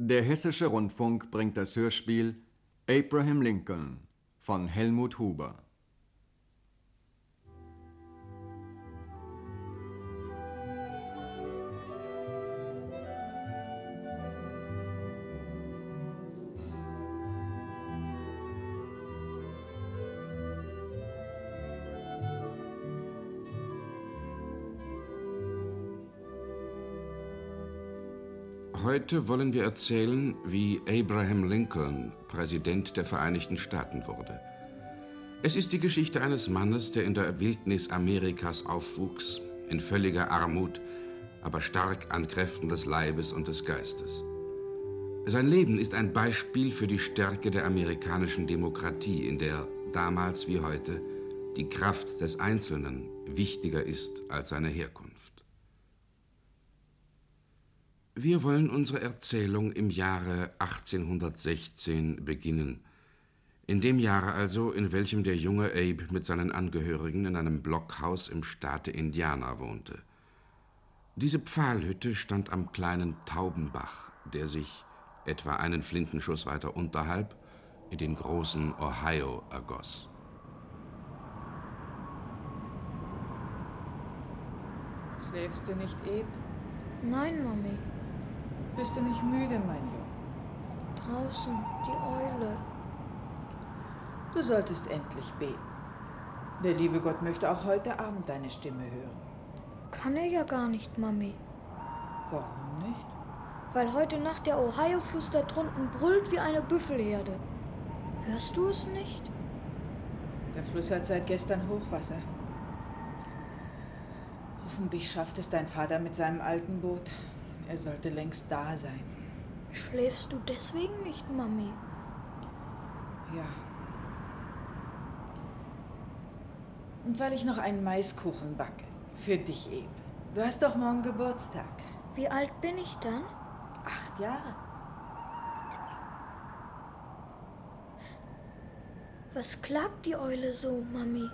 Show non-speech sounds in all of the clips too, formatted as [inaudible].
Der Hessische Rundfunk bringt das Hörspiel Abraham Lincoln von Helmut Huber. Heute wollen wir erzählen, wie Abraham Lincoln Präsident der Vereinigten Staaten wurde. Es ist die Geschichte eines Mannes, der in der Wildnis Amerikas aufwuchs, in völliger Armut, aber stark an Kräften des Leibes und des Geistes. Sein Leben ist ein Beispiel für die Stärke der amerikanischen Demokratie, in der damals wie heute die Kraft des Einzelnen wichtiger ist als seine Herkunft. Wir wollen unsere Erzählung im Jahre 1816 beginnen. In dem Jahre also, in welchem der junge Abe mit seinen Angehörigen in einem Blockhaus im Staate Indiana wohnte. Diese Pfahlhütte stand am kleinen Taubenbach, der sich etwa einen Flintenschuss weiter unterhalb in den großen Ohio ergoss. Schläfst du nicht, Abe? Nein, Mami. Bist du nicht müde, mein Junge? Draußen, die Eule. Du solltest endlich beten. Der liebe Gott möchte auch heute Abend deine Stimme hören. Kann er ja gar nicht, Mami. Warum nicht? Weil heute Nacht der Ohio-Fluss da drunten brüllt wie eine Büffelherde. Hörst du es nicht? Der Fluss hat seit gestern Hochwasser. Hoffentlich schafft es dein Vater mit seinem alten Boot. Er sollte längst da sein. Schläfst du deswegen nicht, Mami? Ja. Und weil ich noch einen Maiskuchen backe. Für dich eben. Du hast doch morgen Geburtstag. Wie alt bin ich dann? Acht Jahre. Was klagt die Eule so, Mami?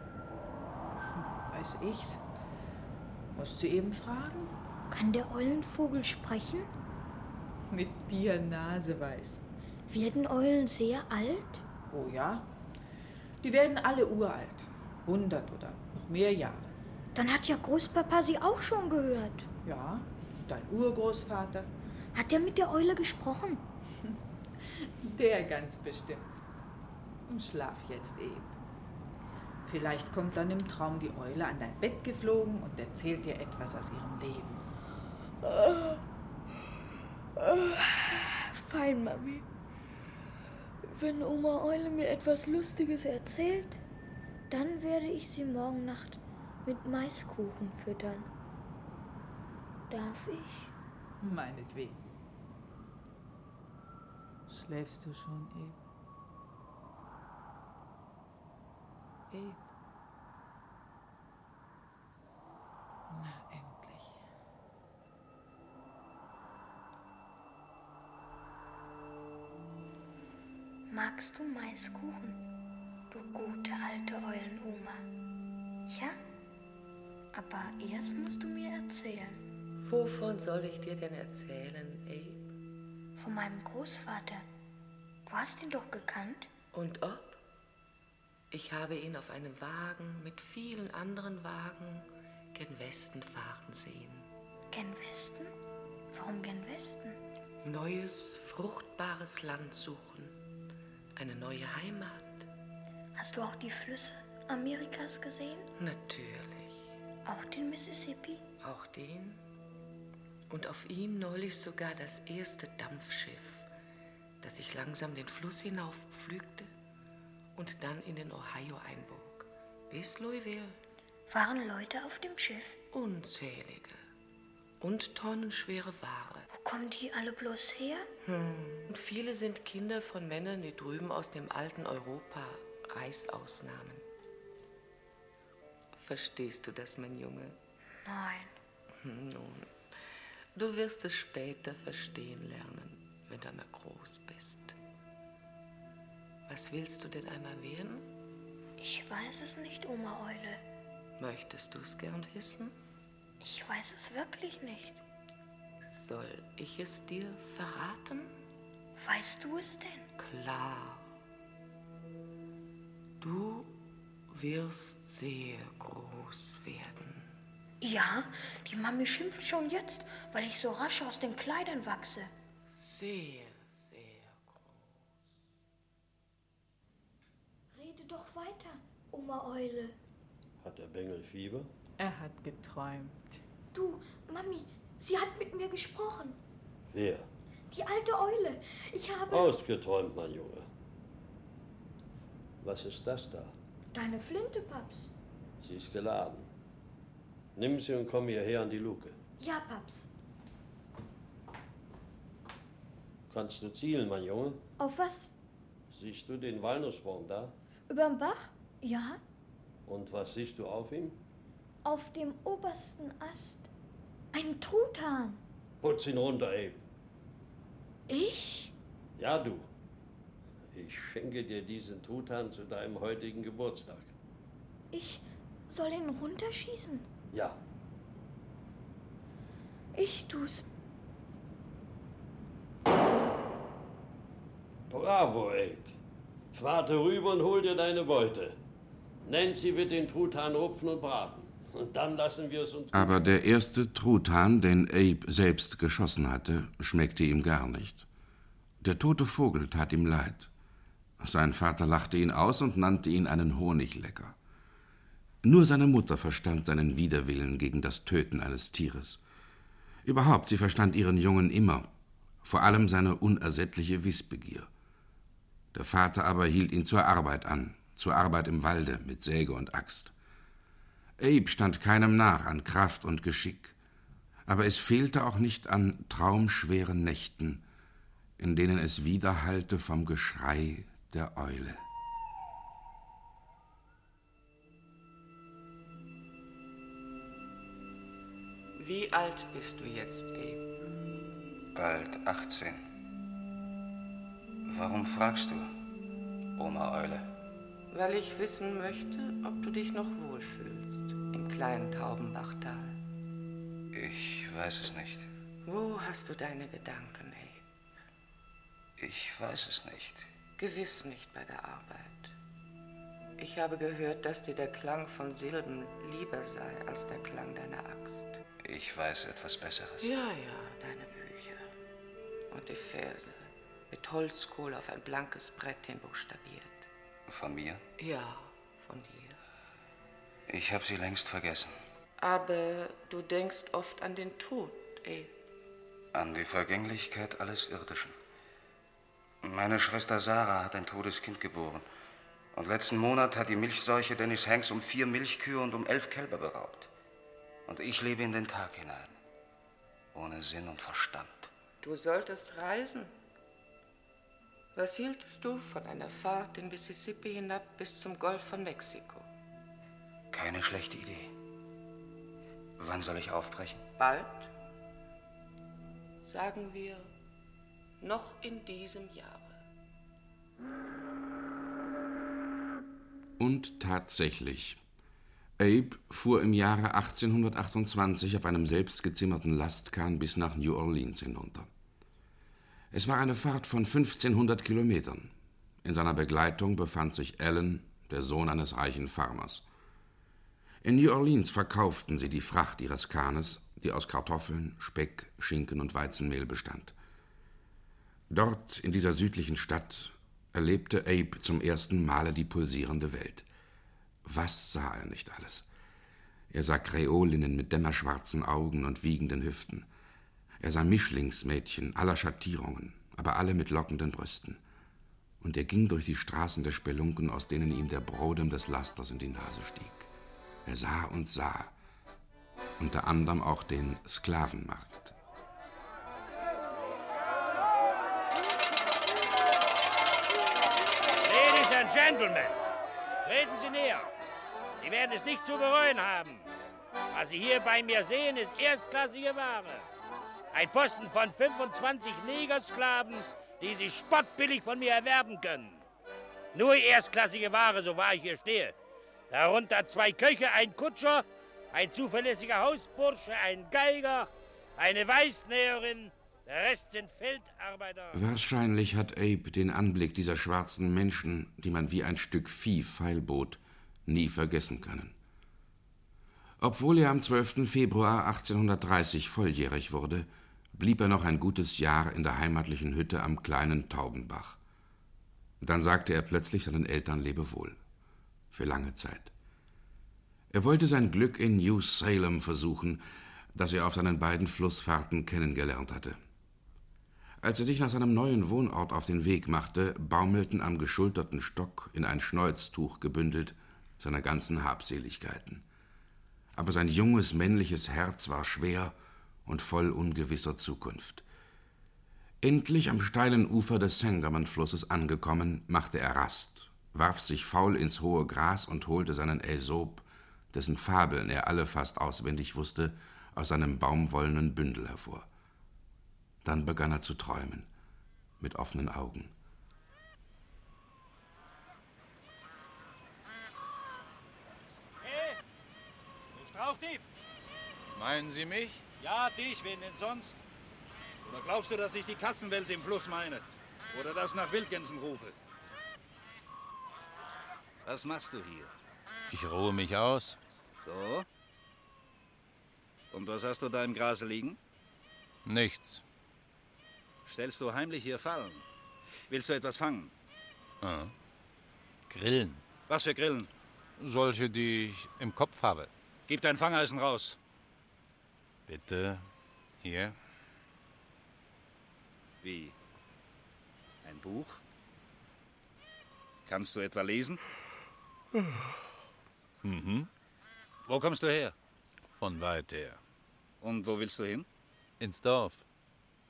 Weiß ich's. Musst du eben fragen? Kann der Eulenvogel sprechen? Mit dir naseweiß. Werden Eulen sehr alt? Oh ja. Die werden alle uralt. Hundert oder noch mehr Jahre. Dann hat ja Großpapa sie auch schon gehört. Ja, dein Urgroßvater. Hat er mit der Eule gesprochen? [laughs] Der ganz bestimmt. Schlaf jetzt eben. Vielleicht kommt dann im Traum die Eule an dein Bett geflogen und erzählt dir etwas aus ihrem Leben. Fein, Mami. Wenn Oma Eule mir etwas Lustiges erzählt, dann werde ich sie morgen Nacht mit Maiskuchen füttern. Darf ich? Meinetwegen. Schläfst du schon, Eb? Eb. Magst du Maiskuchen, du gute alte Eulenoma? Ja? Aber erst musst du mir erzählen. Wovon soll ich dir denn erzählen, Abe? Von meinem Großvater. Du hast ihn doch gekannt? Und ob? Ich habe ihn auf einem Wagen mit vielen anderen Wagen gen Westen fahren sehen. Gen Westen? Warum gen Westen? Neues, fruchtbares Land suchen. Eine neue Heimat. Hast du auch die Flüsse Amerikas gesehen? Natürlich. Auch den Mississippi? Auch den. Und auf ihm neulich sogar das erste Dampfschiff, das sich langsam den Fluss hinauf pflügte und dann in den Ohio einbog. Bis Louisville. Waren Leute auf dem Schiff? Unzählige. Und tonnenschwere Ware. Kommen die alle bloß her? Hm. Und viele sind Kinder von Männern, die drüben aus dem alten Europa Reis ausnahmen. Verstehst du das, mein Junge? Nein. Hm, Nun, du wirst es später verstehen lernen, wenn du einmal groß bist. Was willst du denn einmal werden? Ich weiß es nicht, Oma Eule. Möchtest du es gern wissen? Ich weiß es wirklich nicht. Soll ich es dir verraten? Weißt du es denn? Klar. Du wirst sehr groß werden. Ja, die Mami schimpft schon jetzt, weil ich so rasch aus den Kleidern wachse. Sehr, sehr groß. Rede doch weiter, Oma Eule. Hat der Bengel Fieber? Er hat geträumt. Du, Mami, sie hat mit mir gesprochen. Wer? Die alte Eule. Ich habe Ausgeträumt, mein Junge. Was ist das da? deine Flinte, Paps. Sie ist geladen. Nimm sie und komm hierher an die Luke. Ja, Paps. Kannst du zielen, mein Junge? Auf was? Siehst du den Walnussbaum da? Überm Bach? Ja, Und was siehst du auf ihm? auf dem obersten Ast. Ein Truthahn. Putz ihn runter, Abe. Ich? Ja, du. Ich schenke dir diesen Truthahn zu deinem heutigen Geburtstag. Ich soll ihn runterschießen? Ja, Ich tu's. bravo, Abe. Warte rüber und hol dir deine Beute. Nancy wird den Truthahn rupfen und braten. Und dann lassen wir es uns. Aber der erste Truthahn, den Abe selbst geschossen hatte, schmeckte ihm gar nicht. Der tote Vogel tat ihm leid. Sein Vater lachte ihn aus und nannte ihn einen Honiglecker. Nur seine Mutter verstand seinen Widerwillen gegen das Töten eines Tieres. Überhaupt, sie verstand ihren Jungen immer, vor allem seine unersättliche Wissbegier. Der Vater aber hielt ihn zur Arbeit an, zur Arbeit im Walde mit Säge und Axt. Abe stand keinem nach an Kraft und Geschick, aber es fehlte auch nicht an traumschweren Nächten, in denen es widerhallte vom Geschrei der Eule. Wie alt bist du jetzt, Abe? Bald 18. Warum fragst du, Oma Eule? Weil ich wissen möchte, ob du dich noch wohlfühlst kleinen Taubenbachtal. Ich weiß es nicht. Wo hast du deine Gedanken, Abe? Ich weiß es nicht. Gewiss nicht bei der Arbeit. Ich habe gehört, dass dir der Klang von Silben lieber sei als der Klang deiner Axt. Ich weiß etwas Besseres. Ja, ja, deine Bücher. Und die Verse mit Holzkohle auf ein blankes Brett hinbuchstabiert. Von mir? Ja, von dir. Ich habe sie längst vergessen. Aber du denkst oft an den Tod, Abe. An die Vergänglichkeit alles Irdischen. Meine Schwester Sarah hat ein totes Kind geboren. Und letzten Monat hat die Milchseuche Dennis Hanks um vier Milchkühe und um elf Kälber beraubt. Und ich lebe in den Tag hinein. Ohne Sinn und Verstand. Du solltest reisen. Was hieltest du von einer Fahrt den Mississippi hinab bis zum Golf von Mexiko? Keine schlechte Idee. Wann soll ich aufbrechen? Bald? Sagen wir, noch in diesem Jahre. Und tatsächlich. Abe fuhr im Jahre 1828 auf einem selbstgezimmerten Lastkahn bis nach New Orleans hinunter. Es war eine Fahrt von 1500 Kilometern. In seiner Begleitung befand sich Allen, der Sohn eines reichen Farmers. In New Orleans verkauften sie die Fracht ihres Kahnes, die aus Kartoffeln, Speck, Schinken und Weizenmehl bestand. Dort, in dieser südlichen Stadt, erlebte Abe zum ersten Male die pulsierende Welt. Was sah er nicht alles? Er sah Kreolinnen mit dämmerschwarzen Augen und wiegenden Hüften. Er sah Mischlingsmädchen aller Schattierungen, aber alle mit lockenden Brüsten. Und er ging durch die Straßen der Spelunken, aus denen ihm der Brodem des Lasters in die Nase stieg. Er sah und sah, unter anderem auch den Sklavenmarkt. Ladies and Gentlemen, treten Sie näher. Sie werden es nicht zu bereuen haben. Was Sie hier bei mir sehen, ist erstklassige Ware. Ein Posten von 25 Negersklaven, die Sie spottbillig von mir erwerben können. Nur erstklassige Ware, so wahr ich hier stehe. Darunter zwei Köche, ein Kutscher, ein zuverlässiger Hausbursche, ein Geiger, eine Weißnäherin Der Rest sind Feldarbeiter. Wahrscheinlich hat Abe den Anblick dieser schwarzen Menschen, die man wie ein Stück Vieh feilbot, nie vergessen können. Obwohl er am 12. Februar 1830 volljährig wurde, blieb er noch ein gutes Jahr in der heimatlichen Hütte am kleinen Taubenbach. Dann sagte er plötzlich seinen Eltern Lebewohl. Für lange Zeit. Er wollte sein Glück in New Salem versuchen, das er auf seinen beiden Flussfahrten kennengelernt hatte. Als er sich nach seinem neuen Wohnort auf den Weg machte, baumelten am geschulterten Stock, in ein Schnäuztuch gebündelt, seine ganzen Habseligkeiten. Aber sein junges männliches Herz war schwer und voll ungewisser Zukunft. Endlich am steilen Ufer des Sangamon-Flusses angekommen, machte er Rast, warf sich faul ins hohe Gras und holte seinen Aesop, dessen Fabeln er alle fast auswendig wusste, aus seinem baumwollenen Bündel hervor. Dann begann er zu träumen, mit offenen Augen. Hey, du Strauchdieb! Meinen Sie mich? Ja, dich, wen denn sonst? Oder glaubst du, dass ich die Katzenwälze im Fluss meine? Oder das nach Wildgänsen rufe? Was machst du hier? Ich ruhe mich aus. So? Und was hast du da im Grase liegen? Nichts. Stellst du heimlich hier Fallen? Willst du etwas fangen? Ah. Grillen. Was für Grillen? Solche, die ich im Kopf habe. Gib dein Fangeisen raus. Bitte. Hier. Wie? Ein Buch? Kannst du etwa lesen? Mhm. Wo kommst du her? Von weit her. Und wo willst du hin? Ins Dorf.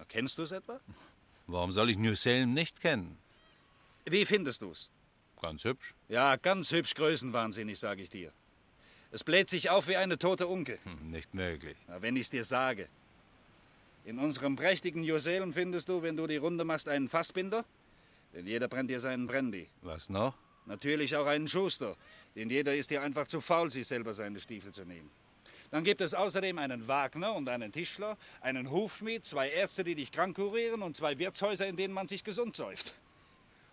Kennst du es etwa? Warum soll ich New Salem nicht kennen? Wie findest du's? Ganz hübsch. Ja, ganz hübsch größenwahnsinnig, sage ich dir. Es bläht sich auf wie eine tote Unke. Hm, nicht möglich. Na, wenn ich's dir sage. In unserem prächtigen Joselem findest du, wenn du die Runde machst, einen Fassbinder. Denn jeder brennt dir seinen Brandy. Was noch? Natürlich auch einen Schuster. Denn jeder ist dir einfach zu faul, sich selber seine Stiefel zu nehmen. Dann gibt es außerdem einen Wagner und einen Tischler, einen Hufschmied, zwei Ärzte, die dich krank kurieren und zwei Wirtshäuser, in denen man sich gesund säuft.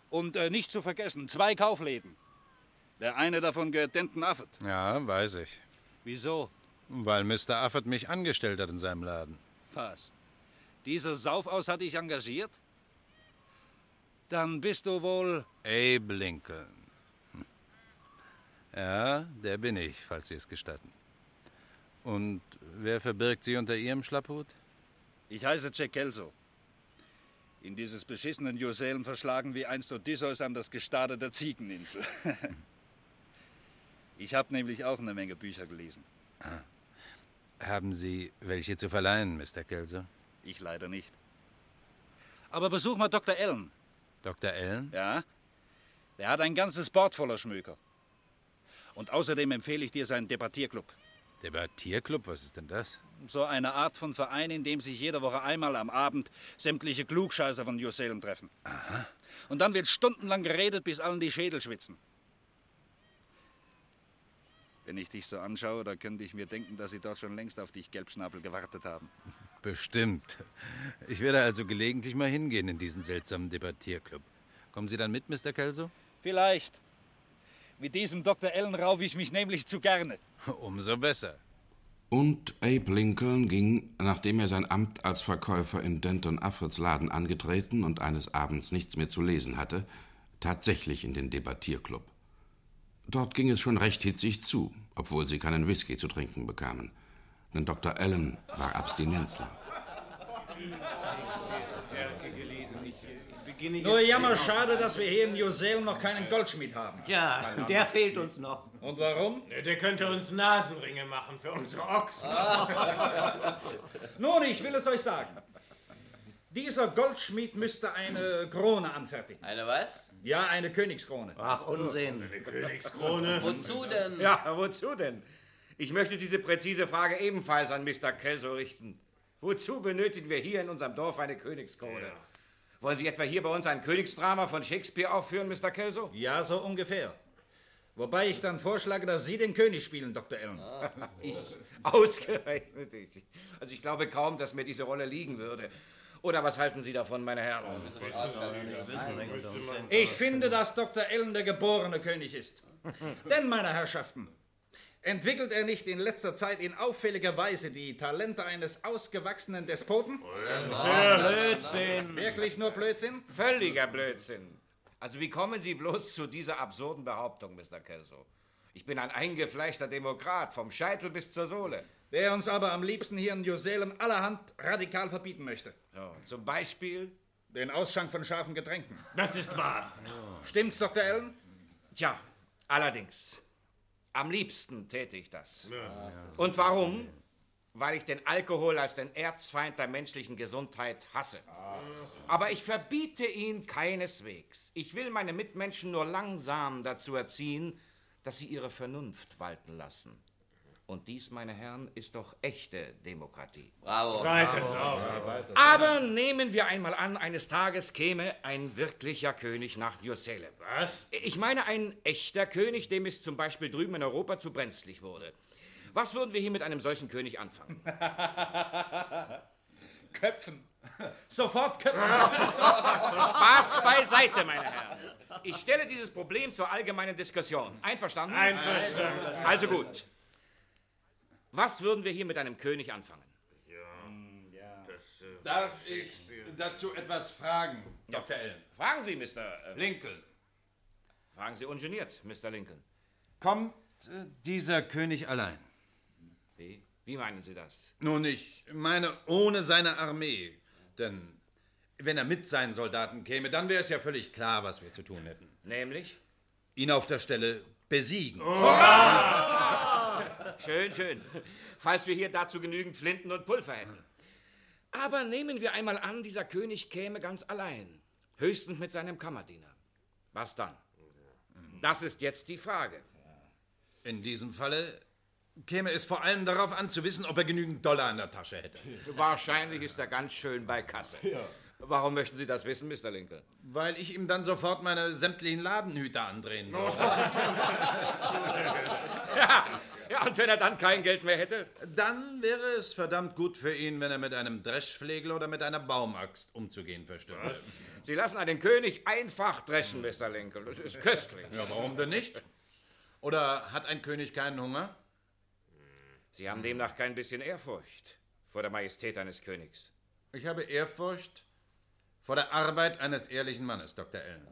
Und äh, nicht zu vergessen, zwei Kaufläden. Der eine davon gehört Denton Affet. Ja, weiß ich. Wieso? Weil Mr. Affet mich angestellt hat in seinem Laden. Was? Dieser Saufaus hat dich engagiert? Dann bist du wohl. Abe Lincoln. Ja, der bin ich, falls Sie es gestatten. Und wer verbirgt Sie unter Ihrem Schlapphut? Ich heiße Jack Kelso. In dieses beschissenen Joselm verschlagen wie einst Odysseus an das Gestade der Ziegeninsel. [laughs] ich habe nämlich auch eine Menge Bücher gelesen. Ah. Haben Sie welche zu verleihen, Mr. Kelso? Ich leider nicht. Aber besuch mal Dr. Allen. Dr. Allen? Ja. Der hat ein ganzes Board voller Schmöker. Und außerdem empfehle ich dir seinen Debattierclub. Debattierclub? Was ist denn das? So eine Art von Verein, in dem sich jede Woche einmal am Abend sämtliche Klugscheißer von New Salem treffen. Aha. Und dann wird stundenlang geredet, bis allen die Schädel schwitzen. Wenn ich dich so anschaue, da könnte ich mir denken, dass sie dort schon längst auf dich Gelbschnabel gewartet haben. [laughs] Bestimmt. Ich werde also gelegentlich mal hingehen in diesen seltsamen Debattierclub. Kommen Sie dann mit, Mr. Kelso? Vielleicht. Mit diesem Dr. Allen raufe ich mich nämlich zu gerne. [laughs] Umso besser. Und Abe Lincoln ging, nachdem er sein Amt als Verkäufer in Denton Affreds Laden angetreten und eines Abends nichts mehr zu lesen hatte, tatsächlich in den Debattierclub. Dort ging es schon recht hitzig zu, obwohl sie keinen Whisky zu trinken bekamen. Denn Dr. Allen war Abstinenzler. Nur jammer schade, dass wir hier in Joselm noch keinen Goldschmied haben. Ja, der fehlt uns noch. Und warum? Der könnte uns Nasenringe machen für unsere Ochsen. [laughs] Nun, ich will es euch sagen. Dieser Goldschmied müsste eine Krone anfertigen. Eine was? Ja, eine Königskrone. Ach, Unsinn. Eine Königskrone. [laughs] Wozu denn? Ja, wozu denn? Ich möchte diese präzise Frage ebenfalls an Mr. Kelso richten. Wozu benötigen wir hier in unserem Dorf eine Königskrone? Ja. Wollen Sie etwa hier bei uns ein Königsdrama von Shakespeare aufführen, Mr. Kelso? Ja, so ungefähr. Wobei ich dann vorschlage, dass Sie den König spielen, Dr. Allen. ich? Ausgerechnet ich. Also ich glaube kaum, dass mir diese Rolle liegen würde. Oder was halten Sie davon, meine Herren? Ich finde, dass Dr. Ellen der geborene König ist. Denn, meine Herrschaften, entwickelt er nicht in letzter Zeit in auffälliger Weise die Talente eines ausgewachsenen Despoten? Blödsinn. Wirklich nur Blödsinn? Völliger Blödsinn. Also wie kommen Sie bloß zu dieser absurden Behauptung, Mr. Kelso? Ich bin ein eingefleischter Demokrat, vom Scheitel bis zur Sohle. Der uns aber am liebsten hier in New Salem allerhand radikal verbieten möchte. So, zum Beispiel? Den Ausschank von scharfen Getränken. Das ist wahr. Stimmt's, Dr. Allen? Tja, allerdings. Am liebsten täte ich das. Und warum? Weil ich den Alkohol als den Erzfeind der menschlichen Gesundheit hasse. Aber ich verbiete ihn keineswegs. Ich will meine Mitmenschen nur langsam dazu erziehen, dass sie ihre Vernunft walten lassen. Und dies, meine Herren, ist doch echte Demokratie. Bravo. Weiter so. Aber nehmen wir einmal an, eines Tages käme ein wirklicher König nach New Salem. Was? Ich meine ein echter König, dem es zum Beispiel drüben in Europa zu brenzlig wurde. Was würden wir hier mit einem solchen König anfangen? [laughs] Köpfen. [laughs] Sofort köpfen. [laughs] Spaß beiseite, meine Herren. Ich stelle dieses Problem zur allgemeinen Diskussion. Einverstanden? Einverstanden. Also gut. Was würden wir hier mit einem König anfangen? Darf ich dazu etwas fragen, Dr. Allen? Fragen Sie, Mr. Äh, Lincoln. fragen Sie ungeniert, Mr. Lincoln. Kommt äh, dieser König allein? Wie? Wie meinen Sie das? Nun, ich meine ohne seine Armee. Denn wenn er mit seinen Soldaten käme, dann wäre es ja völlig klar, was wir zu tun hätten. Nämlich? Ihn auf der Stelle besiegen. Schön, schön. Falls wir hier dazu genügend Flinten und Pulver hätten. Aber nehmen wir einmal an, dieser König käme ganz allein. Höchstens mit seinem Kammerdiener. Was dann? Das ist jetzt die Frage. In diesem Falle käme es vor allem darauf an, zu wissen, ob er genügend Dollar in der Tasche hätte. Wahrscheinlich ist er ganz schön bei Kasse. Warum möchten Sie das wissen, Mr. Lincoln? Weil ich ihm dann sofort meine sämtlichen Ladenhüter andrehen würde. [laughs] Und wenn er dann kein Geld mehr hätte? Dann wäre es verdammt gut für ihn, wenn er mit einem Dreschflegel oder mit einer Baumaxt umzugehen verstünde. Sie lassen einen König einfach dreschen, Mr. Lincoln. Das ist köstlich. Ja, warum denn nicht? Oder hat ein König keinen Hunger? Sie haben demnach kein bisschen Ehrfurcht vor der Majestät eines Königs. Ich habe Ehrfurcht vor der Arbeit eines ehrlichen Mannes, Dr. Allen.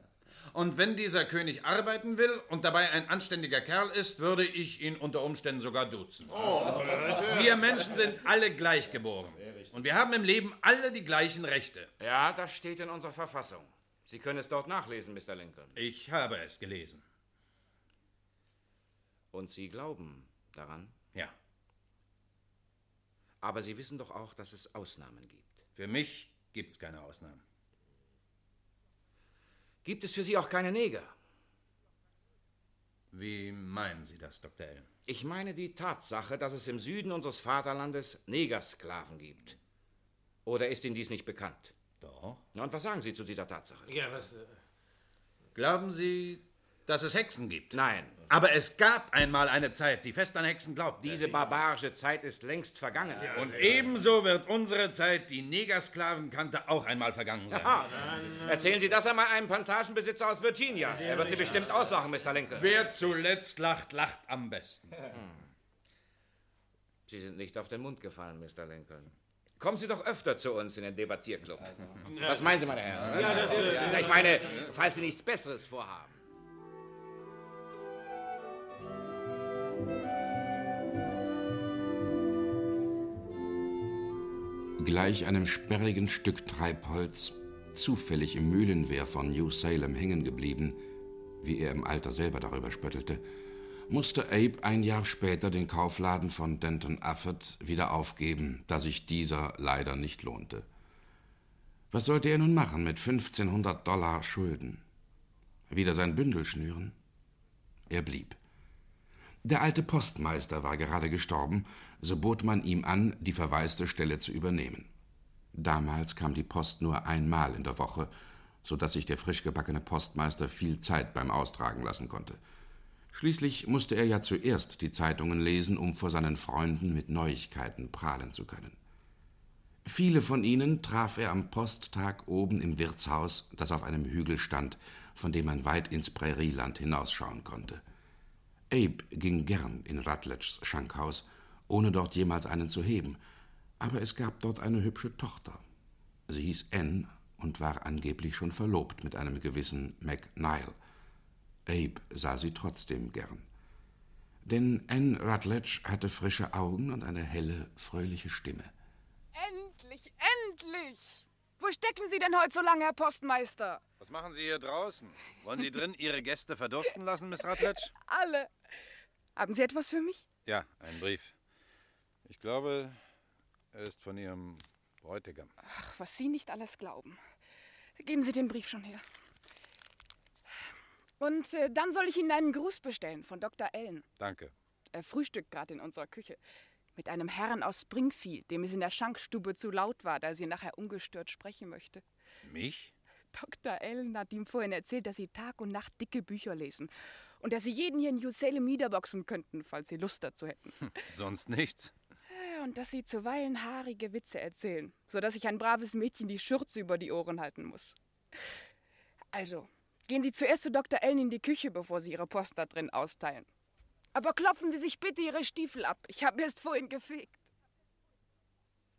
Und wenn dieser König arbeiten will und dabei ein anständiger Kerl ist, würde ich ihn unter Umständen sogar duzen. Wir Menschen sind alle gleich geboren. Und wir haben im Leben alle die gleichen Rechte. Ja, das steht in unserer Verfassung. Sie können es dort nachlesen, Mr. Lincoln. Ich habe es gelesen. Und Sie glauben daran? Ja. Aber Sie wissen doch auch, dass es Ausnahmen gibt. Für mich gibt es keine Ausnahmen. Gibt es für Sie auch keine Neger? Wie meinen Sie das, Dr. Allen? Ich meine die Tatsache, dass es im Süden unseres Vaterlandes Negersklaven gibt. Oder ist Ihnen dies nicht bekannt? Doch. Na, und was sagen Sie zu dieser Tatsache? Ja, was. Äh, Glauben Sie, dass es Hexen gibt? Nein. Aber es gab einmal eine Zeit, die fest an Hexen glaubte. Diese barbarische Zeit ist längst vergangen. Und ebenso wird unsere Zeit, die Negersklaven kannte, auch einmal vergangen sein. Aha. Erzählen Sie das einmal einem Plantagenbesitzer aus Virginia. Er wird Sie bestimmt auslachen, Mr. Lincoln. Wer zuletzt lacht, lacht am besten. [laughs] Sie sind nicht auf den Mund gefallen, Mr. Lincoln. Kommen Sie doch öfter zu uns in den Debattierclub. Was meinen Sie, meine Herren? Ja, das, äh, ich meine, falls Sie nichts Besseres vorhaben. Gleich einem sperrigen Stück Treibholz, zufällig im Mühlenwehr von New Salem hängen geblieben, wie er im Alter selber darüber spöttelte, musste Abe ein Jahr später den Kaufladen von Denton Afford wieder aufgeben, da sich dieser leider nicht lohnte. Was sollte er nun machen mit 1500 Dollar Schulden? Wieder sein Bündel schnüren? Er blieb. Der alte Postmeister war gerade gestorben, so bot man ihm an, die verwaiste Stelle zu übernehmen. Damals kam die Post nur einmal in der Woche, so dass sich der frischgebackene Postmeister viel Zeit beim Austragen lassen konnte. Schließlich musste er ja zuerst die Zeitungen lesen, um vor seinen Freunden mit Neuigkeiten prahlen zu können. Viele von ihnen traf er am Posttag oben im Wirtshaus, das auf einem Hügel stand, von dem man weit ins Prärieland hinausschauen konnte. Abe ging gern in Rutledges Schankhaus, ohne dort jemals einen zu heben, aber es gab dort eine hübsche Tochter. Sie hieß Anne und war angeblich schon verlobt mit einem gewissen McNeil. Abe sah sie trotzdem gern. Denn Anne Rutledge hatte frische Augen und eine helle, fröhliche Stimme. Endlich, endlich! Wo stecken Sie denn heute so lange, Herr Postmeister? Was machen Sie hier draußen? Wollen Sie drin Ihre Gäste verdursten lassen, Miss Rutledge? Alle. Haben Sie etwas für mich? Ja, ein Brief. Ich glaube, er ist von Ihrem Bräutigam. Ach, was Sie nicht alles glauben. Geben Sie den Brief schon her. Und äh, dann soll ich Ihnen einen Gruß bestellen von Dr. Ellen. Danke. Er frühstückt gerade in unserer Küche. Mit einem Herrn aus Springfield, dem es in der Schankstube zu laut war, da sie nachher ungestört sprechen möchte. Mich? Dr. Ellen hat ihm vorhin erzählt, dass Sie Tag und Nacht dicke Bücher lesen. Und dass Sie jeden hier in New Salem niederboxen könnten, falls Sie Lust dazu hätten. Hm, sonst nichts. Und dass Sie zuweilen haarige Witze erzählen, sodass ich ein braves Mädchen die Schürze über die Ohren halten muss. Also, gehen Sie zuerst zu Dr. Ellen in die Küche, bevor Sie Ihre Post da drin austeilen. Aber klopfen Sie sich bitte Ihre Stiefel ab. Ich habe erst vorhin gefegt.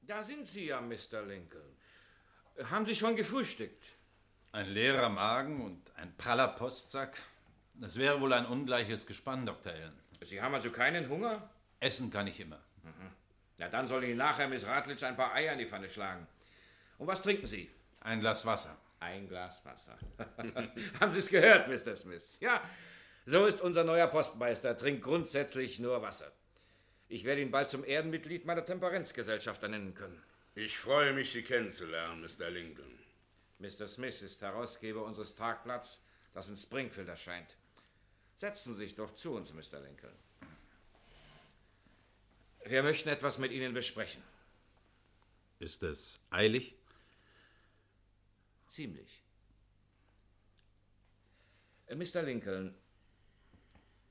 Da sind Sie ja, Mr. Lincoln. Haben Sie schon gefrühstückt? Ein leerer Magen und ein praller Postsack. Das wäre wohl ein ungleiches Gespann, Dr. Ellen. Sie haben also keinen Hunger? Essen kann ich immer. Mhm. Na, dann soll Ihnen nachher Miss Radlitsch ein paar Eier in die Pfanne schlagen. Und was trinken Sie? Ein Glas Wasser. Ein Glas Wasser. [laughs] haben Sie es gehört, Mr. Smith? Ja, so ist unser neuer Postmeister, trinkt grundsätzlich nur Wasser. Ich werde ihn bald zum Ehrenmitglied meiner Temperenzgesellschaft ernennen können. Ich freue mich, Sie kennenzulernen, Mr. Lincoln. Mr. Smith ist Herausgeber unseres Tagblatts, das in Springfield erscheint. Setzen Sie sich doch zu uns, Mr. Lincoln. Wir möchten etwas mit Ihnen besprechen. Ist es eilig? Ziemlich. Äh, Mr. Lincoln,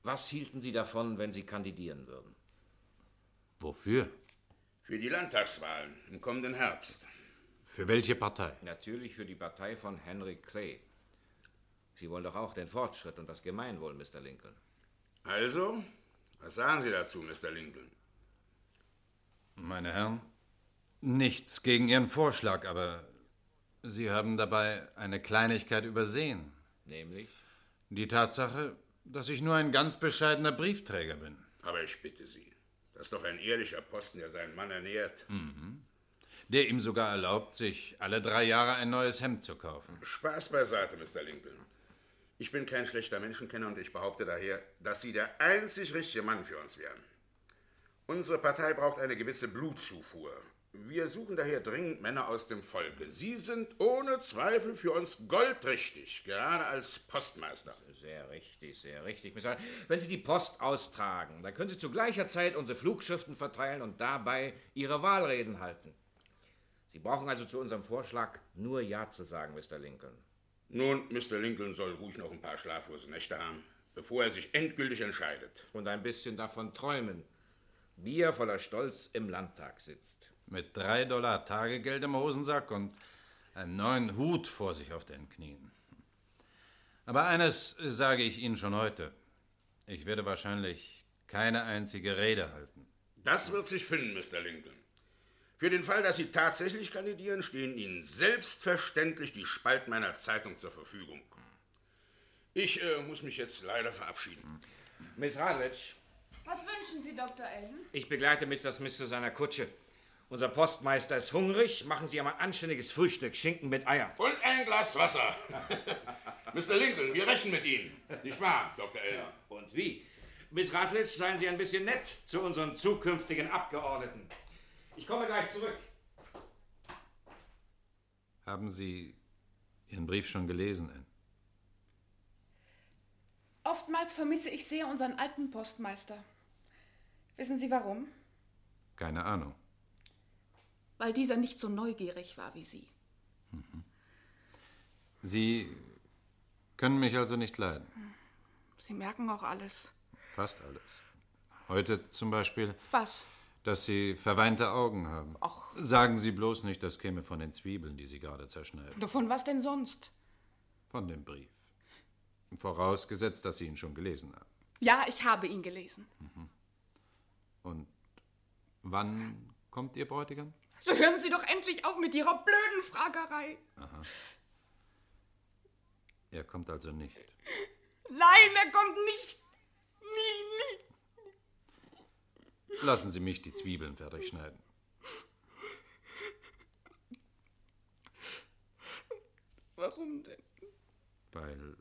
was hielten Sie davon, wenn Sie kandidieren würden? Wofür? Für die Landtagswahlen im kommenden Herbst. Für welche Partei? Natürlich für die Partei von Henry Clay. Sie wollen doch auch den Fortschritt und das Gemeinwohl, Mr. Lincoln. Also, was sagen Sie dazu, Mr. Lincoln? Meine Herren, nichts gegen Ihren Vorschlag, aber Sie haben dabei eine Kleinigkeit übersehen. Nämlich? Die Tatsache, dass ich nur ein ganz bescheidener Briefträger bin. Aber ich bitte Sie, das ist doch ein ehrlicher Posten, der seinen Mann ernährt. Mhm. Der ihm sogar erlaubt, sich alle drei Jahre ein neues Hemd zu kaufen. Spaß beiseite, Mr. Lincoln. Ich bin kein schlechter Menschenkenner und ich behaupte daher, dass Sie der einzig richtige Mann für uns wären. Unsere Partei braucht eine gewisse Blutzufuhr. Wir suchen daher dringend Männer aus dem Volke. Sie sind ohne Zweifel für uns goldrichtig, gerade als Postmeister. Sehr richtig, sehr richtig. Wenn Sie die Post austragen, dann können Sie zu gleicher Zeit unsere Flugschriften verteilen und dabei Ihre Wahlreden halten. Sie brauchen also zu unserem Vorschlag nur Ja zu sagen, Mr. Lincoln. Nun, Mr. Lincoln soll ruhig noch ein paar schlaflose Nächte haben, bevor er sich endgültig entscheidet. Und ein bisschen davon träumen, wie er voller Stolz im Landtag sitzt. Mit drei Dollar Tagegeld im Hosensack und einen neuen Hut vor sich auf den Knien. Aber eines sage ich Ihnen schon heute. Ich werde wahrscheinlich keine einzige Rede halten. Das wird sich finden, Mr. Lincoln. Für den Fall, dass Sie tatsächlich kandidieren, stehen Ihnen selbstverständlich die Spalten meiner Zeitung zur Verfügung. Ich äh, muss mich jetzt leider verabschieden. Miss Radwitsch. Was wünschen Sie, Dr. Ellen? Ich begleite Mr. Smith zu seiner Kutsche. Unser Postmeister ist hungrig. Machen Sie ihm ein anständiges Frühstück, Schinken mit Eier. Und ein Glas Wasser. [laughs] Mr. Lincoln, wir rechnen mit Ihnen. Nicht wahr, Dr. Ellen? Ja. Und wie? Miss Rutledge, seien Sie ein bisschen nett zu unseren zukünftigen Abgeordneten. Ich komme gleich zurück. Haben Sie Ihren Brief schon gelesen, Anne? Oftmals vermisse ich sehr unseren alten Postmeister. Wissen Sie warum? Keine Ahnung. Weil dieser nicht so neugierig war wie Sie. Mhm. Sie können mich also nicht leiden. Sie merken auch alles. Fast alles. Heute zum Beispiel. Was? Dass Sie verweinte Augen haben. Ach. Sagen Sie bloß nicht, das käme von den Zwiebeln, die Sie gerade zerschneiden. Von was denn sonst? Von dem Brief. Vorausgesetzt, dass Sie ihn schon gelesen haben. Ja, ich habe ihn gelesen. Und wann kommt Ihr Bräutigam? So hören Sie doch endlich auf mit Ihrer blöden Fragerei. Aha. Er kommt also nicht. Nein, er kommt nicht. Nie, nie. Lassen Sie mich die Zwiebeln fertig schneiden. Warum denn? Weil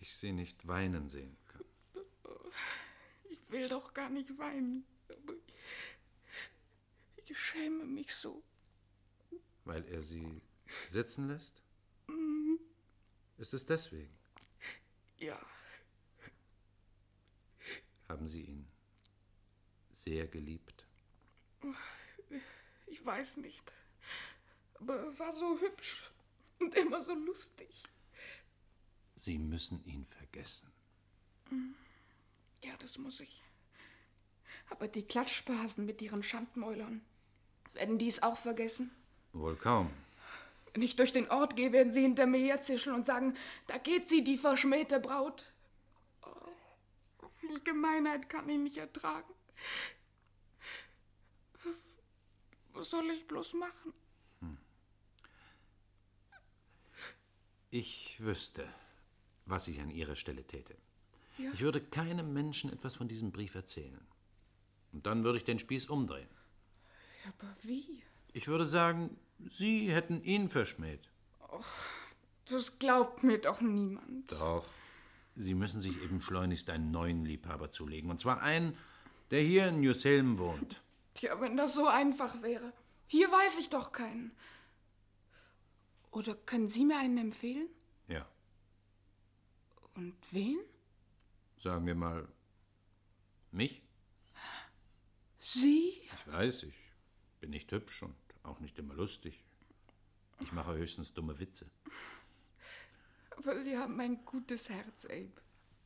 ich Sie nicht weinen sehen kann. Ich will doch gar nicht weinen. Ich schäme mich so. Weil er Sie sitzen lässt? Mhm. Ist es deswegen? Ja, Haben Sie ihn sehr geliebt? ich weiß nicht. Aber er war so hübsch und immer so lustig. Sie müssen ihn vergessen. Ja, das muss ich. Aber die Klatschbasen mit ihren Schandmäulern, werden die es auch vergessen? Wohl kaum. Wenn ich durch den Ort gehe, werden sie hinter mir herzischeln und sagen, da geht sie, die verschmähte Braut. Oh, so viel Gemeinheit kann ich nicht ertragen. Was soll ich bloß machen? Ich wüsste, was ich an Ihrer Stelle täte. Ja? Ich würde keinem Menschen etwas von diesem Brief erzählen. Und dann würde ich den Spieß umdrehen. Aber wie? Ich würde sagen, Sie hätten ihn verschmäht. Das glaubt mir doch niemand. Doch. Sie müssen sich eben schleunigst einen neuen Liebhaber zulegen. Und zwar einen, der hier in New Salem wohnt. Tja, wenn das so einfach wäre. Hier weiß ich doch keinen. Oder können Sie mir einen empfehlen? Ja, Und wen? sagen wir mal mich. Sie? Ich weiß, ich bin nicht hübsch und auch nicht immer lustig. Ich mache höchstens dumme Witze. Aber Sie haben ein gutes Herz, Abe.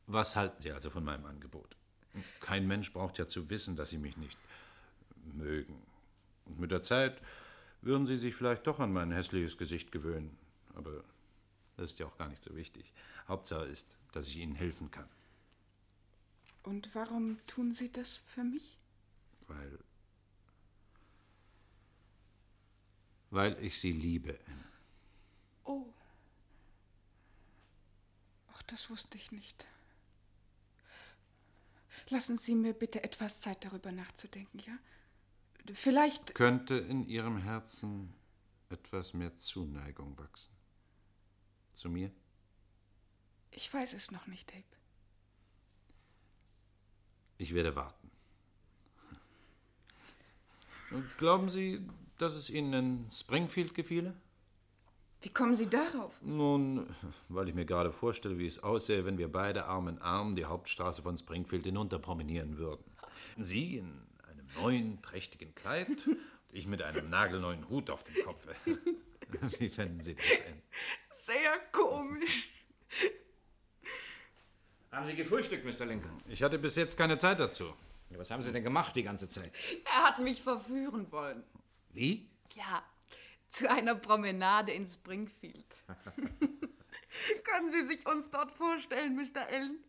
Was halten Sie also von meinem Angebot? Kein Mensch braucht ja zu wissen, dass Sie mich nicht mögen. Und mit der Zeit würden Sie sich vielleicht doch an mein hässliches Gesicht gewöhnen. Aber das ist ja auch gar nicht so wichtig. Hauptsache ist, dass ich Ihnen helfen kann. Und warum tun Sie das für mich? Weil. Weil ich Sie liebe, Anne. Oh. Ach, das wusste ich nicht. Lassen Sie mir bitte etwas Zeit darüber nachzudenken, ja? Vielleicht. Könnte in Ihrem Herzen etwas mehr Zuneigung wachsen? Zu mir? Ich weiß es noch nicht, Abe. Ich werde warten. Und glauben Sie, dass es Ihnen in Springfield gefiele? Wie kommen Sie darauf? Nun, weil ich mir gerade vorstelle, wie es aussähe, wenn wir beide Arm in Arm die Hauptstraße von Springfield hinunter promenieren würden. Sie in einem neuen, prächtigen Kleid [laughs] und ich mit einem nagelneuen Hut auf dem Kopf. [laughs] Wie fänden Sie das, Anne? Sehr komisch. Haben Sie gefrühstückt, Mr. Lincoln? Ich hatte bis jetzt keine Zeit dazu. Ja, was haben Sie denn gemacht die ganze Zeit? Er hat mich verführen wollen. Wie? Ja, zu einer Promenade in Springfield. [laughs] Können Sie sich uns dort vorstellen, Mr. Allen?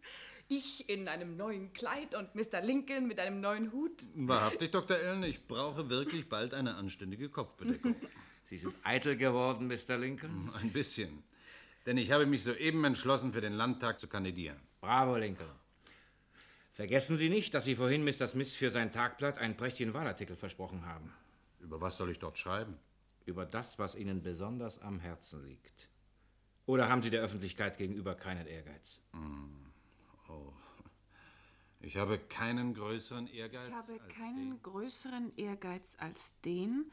Ich in einem neuen Kleid und Mr. Lincoln mit einem neuen Hut. Wahrhaftig, Dr. Allen, ich brauche wirklich bald eine anständige Kopfbedeckung. [laughs] Sie sind eitel geworden, Mr. Lincoln? Ein bisschen. Denn ich habe mich soeben entschlossen, für den Landtag zu kandidieren. Bravo, Lincoln. Vergessen Sie nicht, dass Sie vorhin Mr. Smith für sein Tagblatt einen prächtigen Wahlartikel versprochen haben. Über was soll ich dort schreiben? Über das, was Ihnen besonders am Herzen liegt. Oder haben Sie der Öffentlichkeit gegenüber keinen Ehrgeiz? Oh. Ich habe keinen größeren Ehrgeiz. Ich habe als keinen größeren Ehrgeiz als den,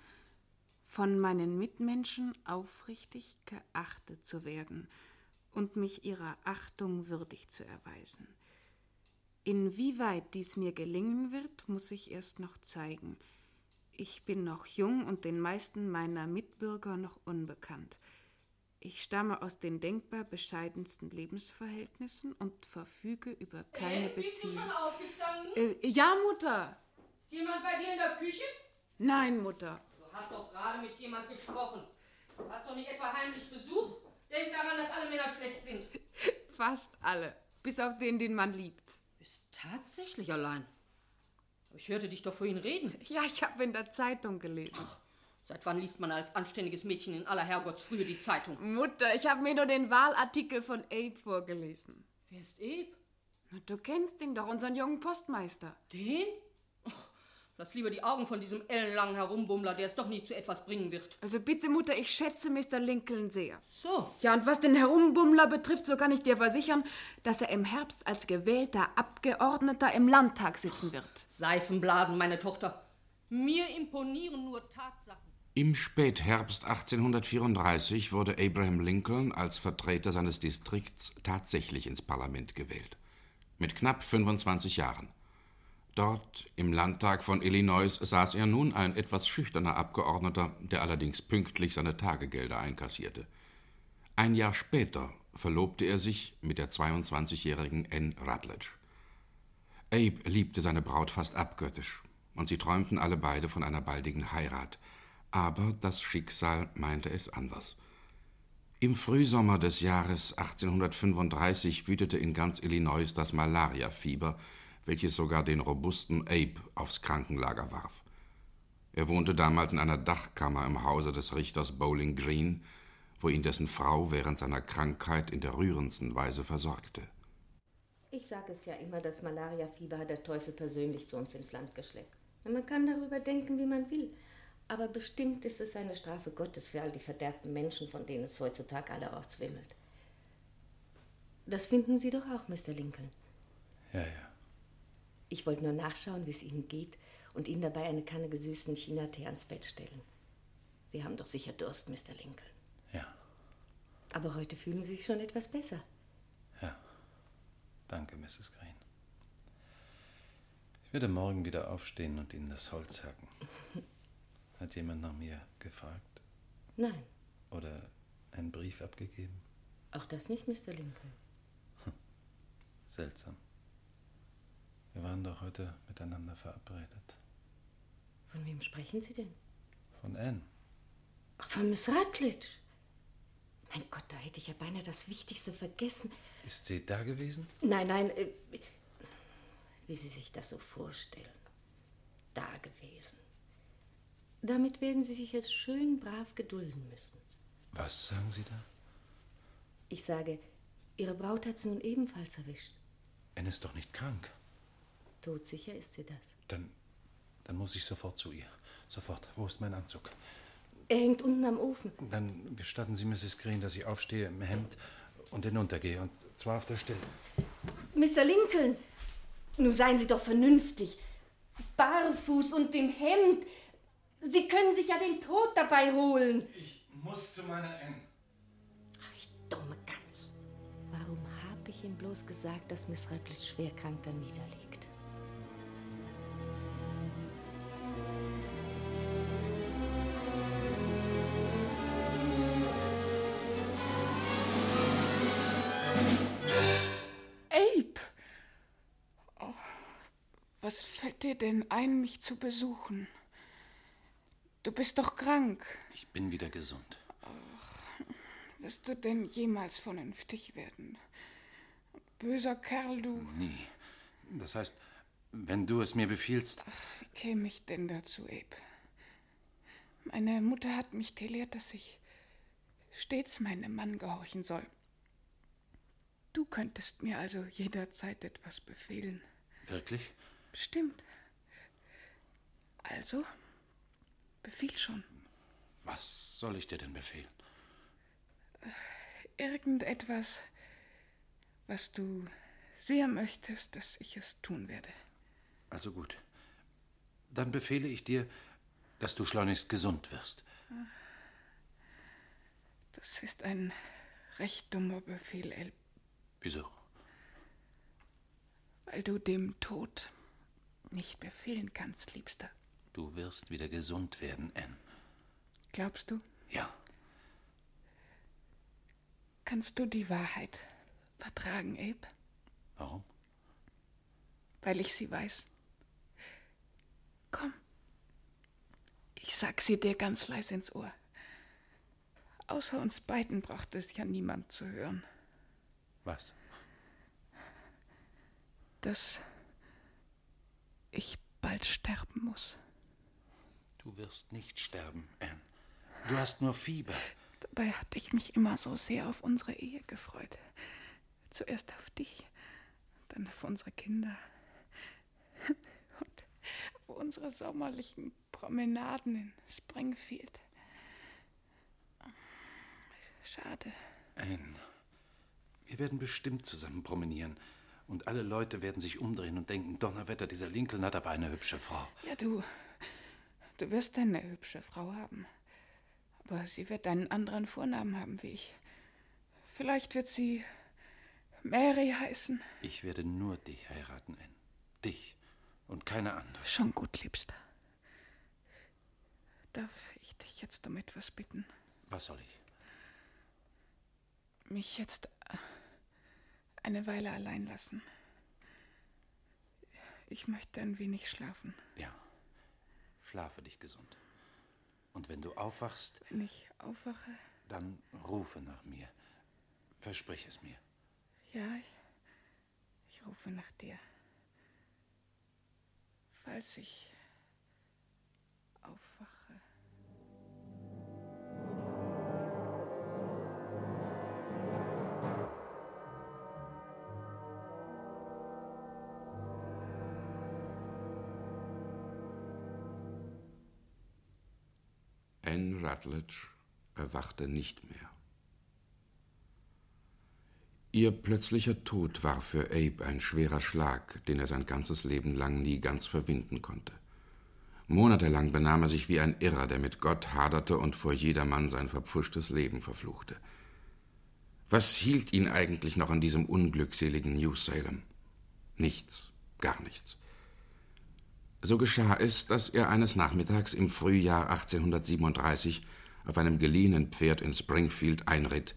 von meinen Mitmenschen aufrichtig geachtet zu werden und mich ihrer Achtung würdig zu erweisen. Inwieweit dies mir gelingen wird, muss ich erst noch zeigen. Ich bin noch jung und den meisten meiner Mitbürger noch unbekannt. Ich stamme aus den denkbar bescheidensten Lebensverhältnissen und verfüge über keine Äh, bist du Beziehung. schon aufgestanden? Äh, ja, Mutter. Ist jemand bei dir in der Küche? Nein, Mutter. Du hast doch gerade mit jemand gesprochen. Du hast doch nicht etwa heimlich Besuch? Denk daran, dass alle Männer schlecht sind. [laughs] Fast alle. Bis auf den, den man liebt. Ist tatsächlich allein. Ich hörte dich doch vorhin reden. Ja, ich habe in der Zeitung gelesen. Seit wann liest man als anständiges Mädchen in aller Herrgottsfrühe die Zeitung? Mutter, ich habe mir nur den Wahlartikel von Abe vorgelesen. Wer ist Abe? Na, du kennst ihn doch, unseren jungen Postmeister. Den? Och, lass lieber die Augen von diesem ellenlangen Herumbummler, der es doch nie zu etwas bringen wird. Also bitte, Mutter, ich schätze Mr. Lincoln sehr. So. Ja, und was den Herumbummler betrifft, so kann ich dir versichern, dass er im Herbst als gewählter Abgeordneter im Landtag sitzen wird. Seifenblasen, meine Tochter. Mir imponieren nur Tatsachen. Im Spätherbst 1834 wurde Abraham Lincoln als Vertreter seines Distrikts tatsächlich ins Parlament gewählt. Mit knapp 25 Jahren. Dort im Landtag von Illinois saß er nun ein etwas schüchterner Abgeordneter, der allerdings pünktlich seine Tagegelder einkassierte. Ein Jahr später verlobte er sich mit der 22-jährigen Anne Rutledge. Abe liebte seine Braut fast abgöttisch, und sie träumten alle beide von einer baldigen Heirat. Aber das Schicksal meinte es anders. Im Frühsommer des Jahres 1835 wütete in ganz Illinois das Malariafieber, welches sogar den robusten Abe aufs Krankenlager warf. Er wohnte damals in einer Dachkammer im Hause des Richters Bowling Green, wo ihn dessen Frau während seiner Krankheit in der rührendsten Weise versorgte. Ich sage es ja immer, das Malariafieber hat der Teufel persönlich zu uns ins Land geschleppt. Man kann darüber denken, wie man will. Aber bestimmt ist es eine Strafe Gottes für all die verderbten Menschen, von denen es heutzutage allerorts wimmelt. Das finden Sie doch auch, Mr. Lincoln. Ja, ja. Ich wollte nur nachschauen, wie es Ihnen geht und Ihnen dabei eine Kanne gesüßten Chinatee ans Bett stellen. Sie haben doch sicher Durst, Mr. Lincoln. Ja. Aber heute fühlen Sie sich schon etwas besser. Ja. Danke, Mrs. Green. Ich werde morgen wieder aufstehen und Ihnen das Holz hacken. [laughs] Hat jemand nach mir gefragt? Nein, Oder einen Brief abgegeben? auch das nicht, Mr. Lincoln. [laughs] Seltsam. Wir waren doch heute miteinander verabredet. Von wem sprechen Sie denn? Von Anne. Ach, von Miss Rutledge. Mein Gott, da hätte ich ja beinahe das Wichtigste vergessen. Ist sie da gewesen? Nein, nein, äh, wie Sie sich das so vorstellen. Da gewesen. Damit werden Sie sich jetzt schön brav gedulden müssen. Was sagen Sie da? Ich sage, Ihre Braut hat sie nun ebenfalls erwischt. Anne ist doch nicht krank. Todsicher ist sie das. Dann, dann muss ich sofort zu ihr. Sofort. Wo ist mein Anzug? Er hängt unten am Ofen. Dann gestatten Sie, Mrs. Green, dass ich aufstehe im Hemd und hinuntergehe. Und zwar auf der Stelle. Mr. Lincoln, nun seien Sie doch vernünftig. Barfuß und im Hemd. Sie können sich ja den Tod dabei holen. Ich muss zu meiner Anne. Dumme Gans. Warum habe ich ihm bloß gesagt, dass Miss Rutledge schwer krank da niederliegt? Dir denn ein, mich zu besuchen? Du bist doch krank. Ich bin wieder gesund. Wirst du denn jemals vernünftig werden? Böser Kerl, du. Nie. Das heißt, wenn du es mir befiehlst. Wie käme ich denn dazu, Abe? Meine Mutter hat mich gelehrt, dass ich stets meinem Mann gehorchen soll. Du könntest mir also jederzeit etwas befehlen. Wirklich? Bestimmt. Also, befiehl schon. Was soll ich dir denn befehlen? Irgendetwas, was du sehr möchtest, dass ich es tun werde. Also gut. Dann befehle ich dir, dass du schleunigst gesund wirst. Das ist ein recht dummer Befehl, El, Wieso? weil du dem Tod nicht befehlen kannst, Liebster. Du wirst wieder gesund werden, Anne. Glaubst du? Ja. Kannst du die Wahrheit vertragen, Abe? Warum? Weil ich sie weiß. Komm. Ich sag sie dir ganz leise ins Ohr. Außer uns beiden braucht es ja niemand zu hören. Was? Dass ich bald sterben muss. Du wirst nicht sterben, Anne. Du hast nur Fieber. Dabei hatte ich mich immer so sehr auf unsere Ehe gefreut. Zuerst auf dich, dann auf unsere Kinder. Und auf unsere sommerlichen Promenaden in Springfield. Schade. Anne, wir werden bestimmt zusammen promenieren. Und alle Leute werden sich umdrehen und denken, Donnerwetter, dieser Lincoln hat aber eine hübsche Frau. Ja, du. Du wirst eine hübsche Frau haben. Aber sie wird einen anderen Vornamen haben wie ich. Vielleicht wird sie Mary heißen. Ich werde nur dich heiraten, Anne. Dich und keine andere. Schon gut, Liebster. Darf ich dich jetzt um etwas bitten? Was soll ich? Mich jetzt äh, eine Weile allein lassen. Ich möchte ein wenig schlafen. Ja. Schlafe dich gesund. Und wenn du aufwachst. Wenn ich aufwache. Dann rufe nach mir. Versprich es mir. Ja, ich, ich rufe nach dir. Falls ich aufwache. Rutledge erwachte nicht mehr. Ihr plötzlicher Tod war für Abe ein schwerer Schlag, den er sein ganzes Leben lang nie ganz verwinden konnte. Monatelang benahm er sich wie ein Irrer, der mit Gott haderte und vor jedermann sein verpfuschtes Leben verfluchte. Was hielt ihn eigentlich noch an diesem unglückseligen New Salem? Nichts, gar nichts. So geschah es, dass er eines Nachmittags im Frühjahr 1837 auf einem geliehenen Pferd in Springfield einritt,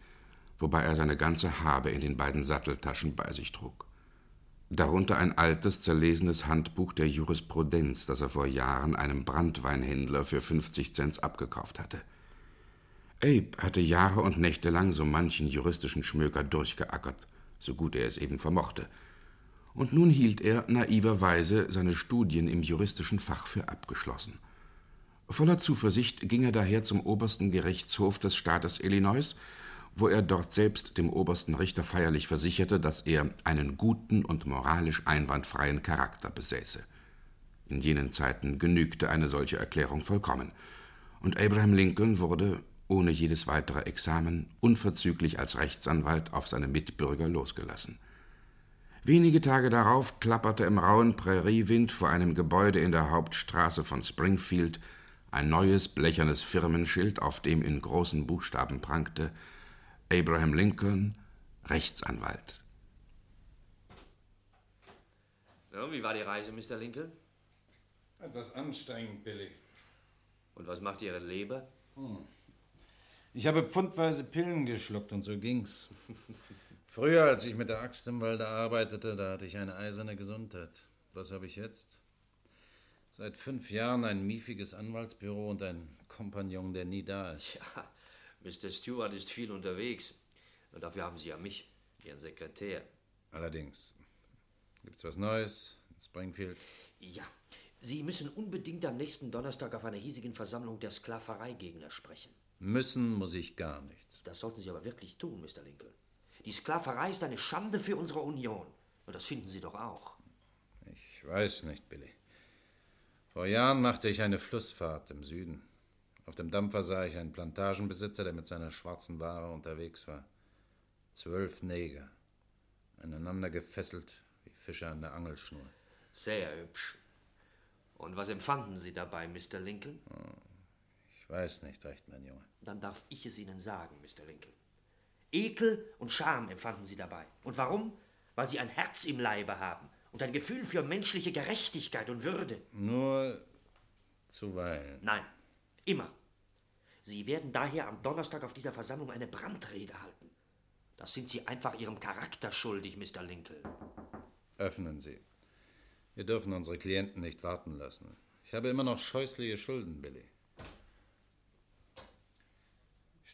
wobei er seine ganze Habe in den beiden Satteltaschen bei sich trug. Darunter ein altes, zerlesenes Handbuch der Jurisprudenz, das er vor Jahren einem Brandweinhändler für 50 Cent abgekauft hatte. Abe hatte Jahre und Nächte lang so manchen juristischen Schmöker durchgeackert, so gut er es eben vermochte. Und nun hielt er naiverweise seine Studien im juristischen Fach für abgeschlossen. Voller Zuversicht ging er daher zum obersten Gerichtshof des Staates Illinois, wo er dort selbst dem obersten Richter feierlich versicherte, dass er einen guten und moralisch einwandfreien Charakter besäße. In jenen Zeiten genügte eine solche Erklärung vollkommen, und Abraham Lincoln wurde, ohne jedes weitere Examen, unverzüglich als Rechtsanwalt auf seine Mitbürger losgelassen. Wenige Tage darauf klapperte im rauen Präriewind vor einem Gebäude in der Hauptstraße von Springfield ein neues blechernes Firmenschild, auf dem in großen Buchstaben prangte Abraham Lincoln, Rechtsanwalt. So, wie war die Reise, Mr. Lincoln? Etwas anstrengend, Billy. Und was macht Ihre Leber? Hm. Ich habe pfundweise Pillen geschluckt und so ging's. [laughs] Früher, als ich mit der Axt im Walde arbeitete, da hatte ich eine eiserne Gesundheit. Was habe ich jetzt? Seit fünf Jahren ein miefiges Anwaltsbüro und ein Kompagnon, der nie da ist. Ja, Mr. Stewart ist viel unterwegs. Und dafür haben Sie ja mich, Ihren Sekretär. Allerdings. Gibt's was Neues in Springfield? Ja, Sie müssen unbedingt am nächsten Donnerstag auf einer hiesigen Versammlung der Sklavereigegner sprechen. Müssen muss ich gar nichts. Das sollten Sie aber wirklich tun, Mr. Lincoln. Die Sklaverei ist eine Schande für unsere Union. Und das finden Sie doch auch. Ich weiß nicht, Billy. Vor Jahren machte ich eine Flussfahrt im Süden. Auf dem Dampfer sah ich einen Plantagenbesitzer, der mit seiner schwarzen Ware unterwegs war. Zwölf Neger, aneinander gefesselt wie Fische an der Angelschnur. Sehr hübsch. Und was empfanden Sie dabei, Mr. Lincoln? Ich weiß nicht recht, mein Junge. Dann darf ich es Ihnen sagen, Mr. Lincoln. Ekel und Scham empfanden Sie dabei. Und warum? Weil Sie ein Herz im Leibe haben und ein Gefühl für menschliche Gerechtigkeit und Würde. Nur zuweilen. Nein, immer. Sie werden daher am Donnerstag auf dieser Versammlung eine Brandrede halten. Das sind Sie einfach Ihrem Charakter schuldig, Mr. Lincoln. Öffnen Sie. Wir dürfen unsere Klienten nicht warten lassen. Ich habe immer noch scheußliche Schulden, Billy.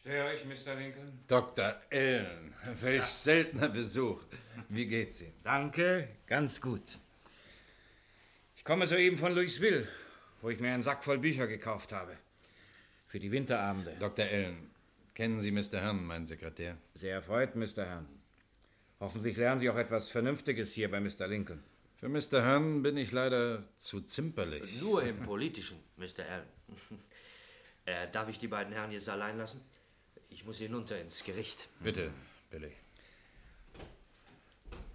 Störe ich, Mr. Lincoln? Dr. Allen, welch seltener Besuch. Wie geht's Ihnen? Danke, ganz gut. Ich komme soeben von Louisville, wo ich mir einen Sack voll Bücher gekauft habe. Für die Winterabende. Dr. Allen, kennen Sie Mr. Herrn, meinen Sekretär? Sehr erfreut, Mr. Herrn. Hoffentlich lernen Sie auch etwas Vernünftiges hier bei Mr. Lincoln. Für Mr. Herrn bin ich leider zu zimperlich. Nur im Politischen, Mr. Allen. [laughs] äh, darf ich die beiden Herren jetzt allein lassen? Ich muss hinunter ins Gericht. Bitte, Billy.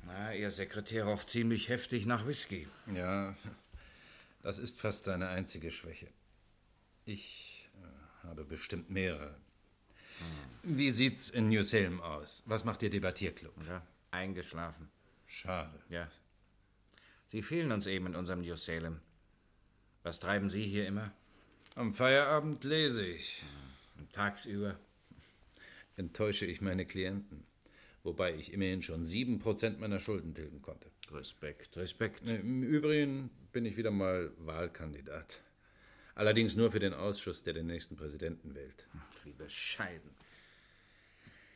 Na, Ihr Sekretär roch ziemlich heftig nach Whisky. Ja, das ist fast seine einzige Schwäche. Ich äh, habe bestimmt mehrere. Wie sieht's in New Salem aus? Was macht Ihr Debattierclub? Ja, eingeschlafen. Schade. Ja. Sie fehlen uns eben in unserem New Salem. Was treiben Sie hier immer? Am Feierabend lese ich. Und tagsüber? Enttäusche ich meine Klienten. Wobei ich immerhin schon sieben Prozent meiner Schulden tilgen konnte. Respekt, Respekt. Im Übrigen bin ich wieder mal Wahlkandidat. Allerdings nur für den Ausschuss, der den nächsten Präsidenten wählt. Wie bescheiden.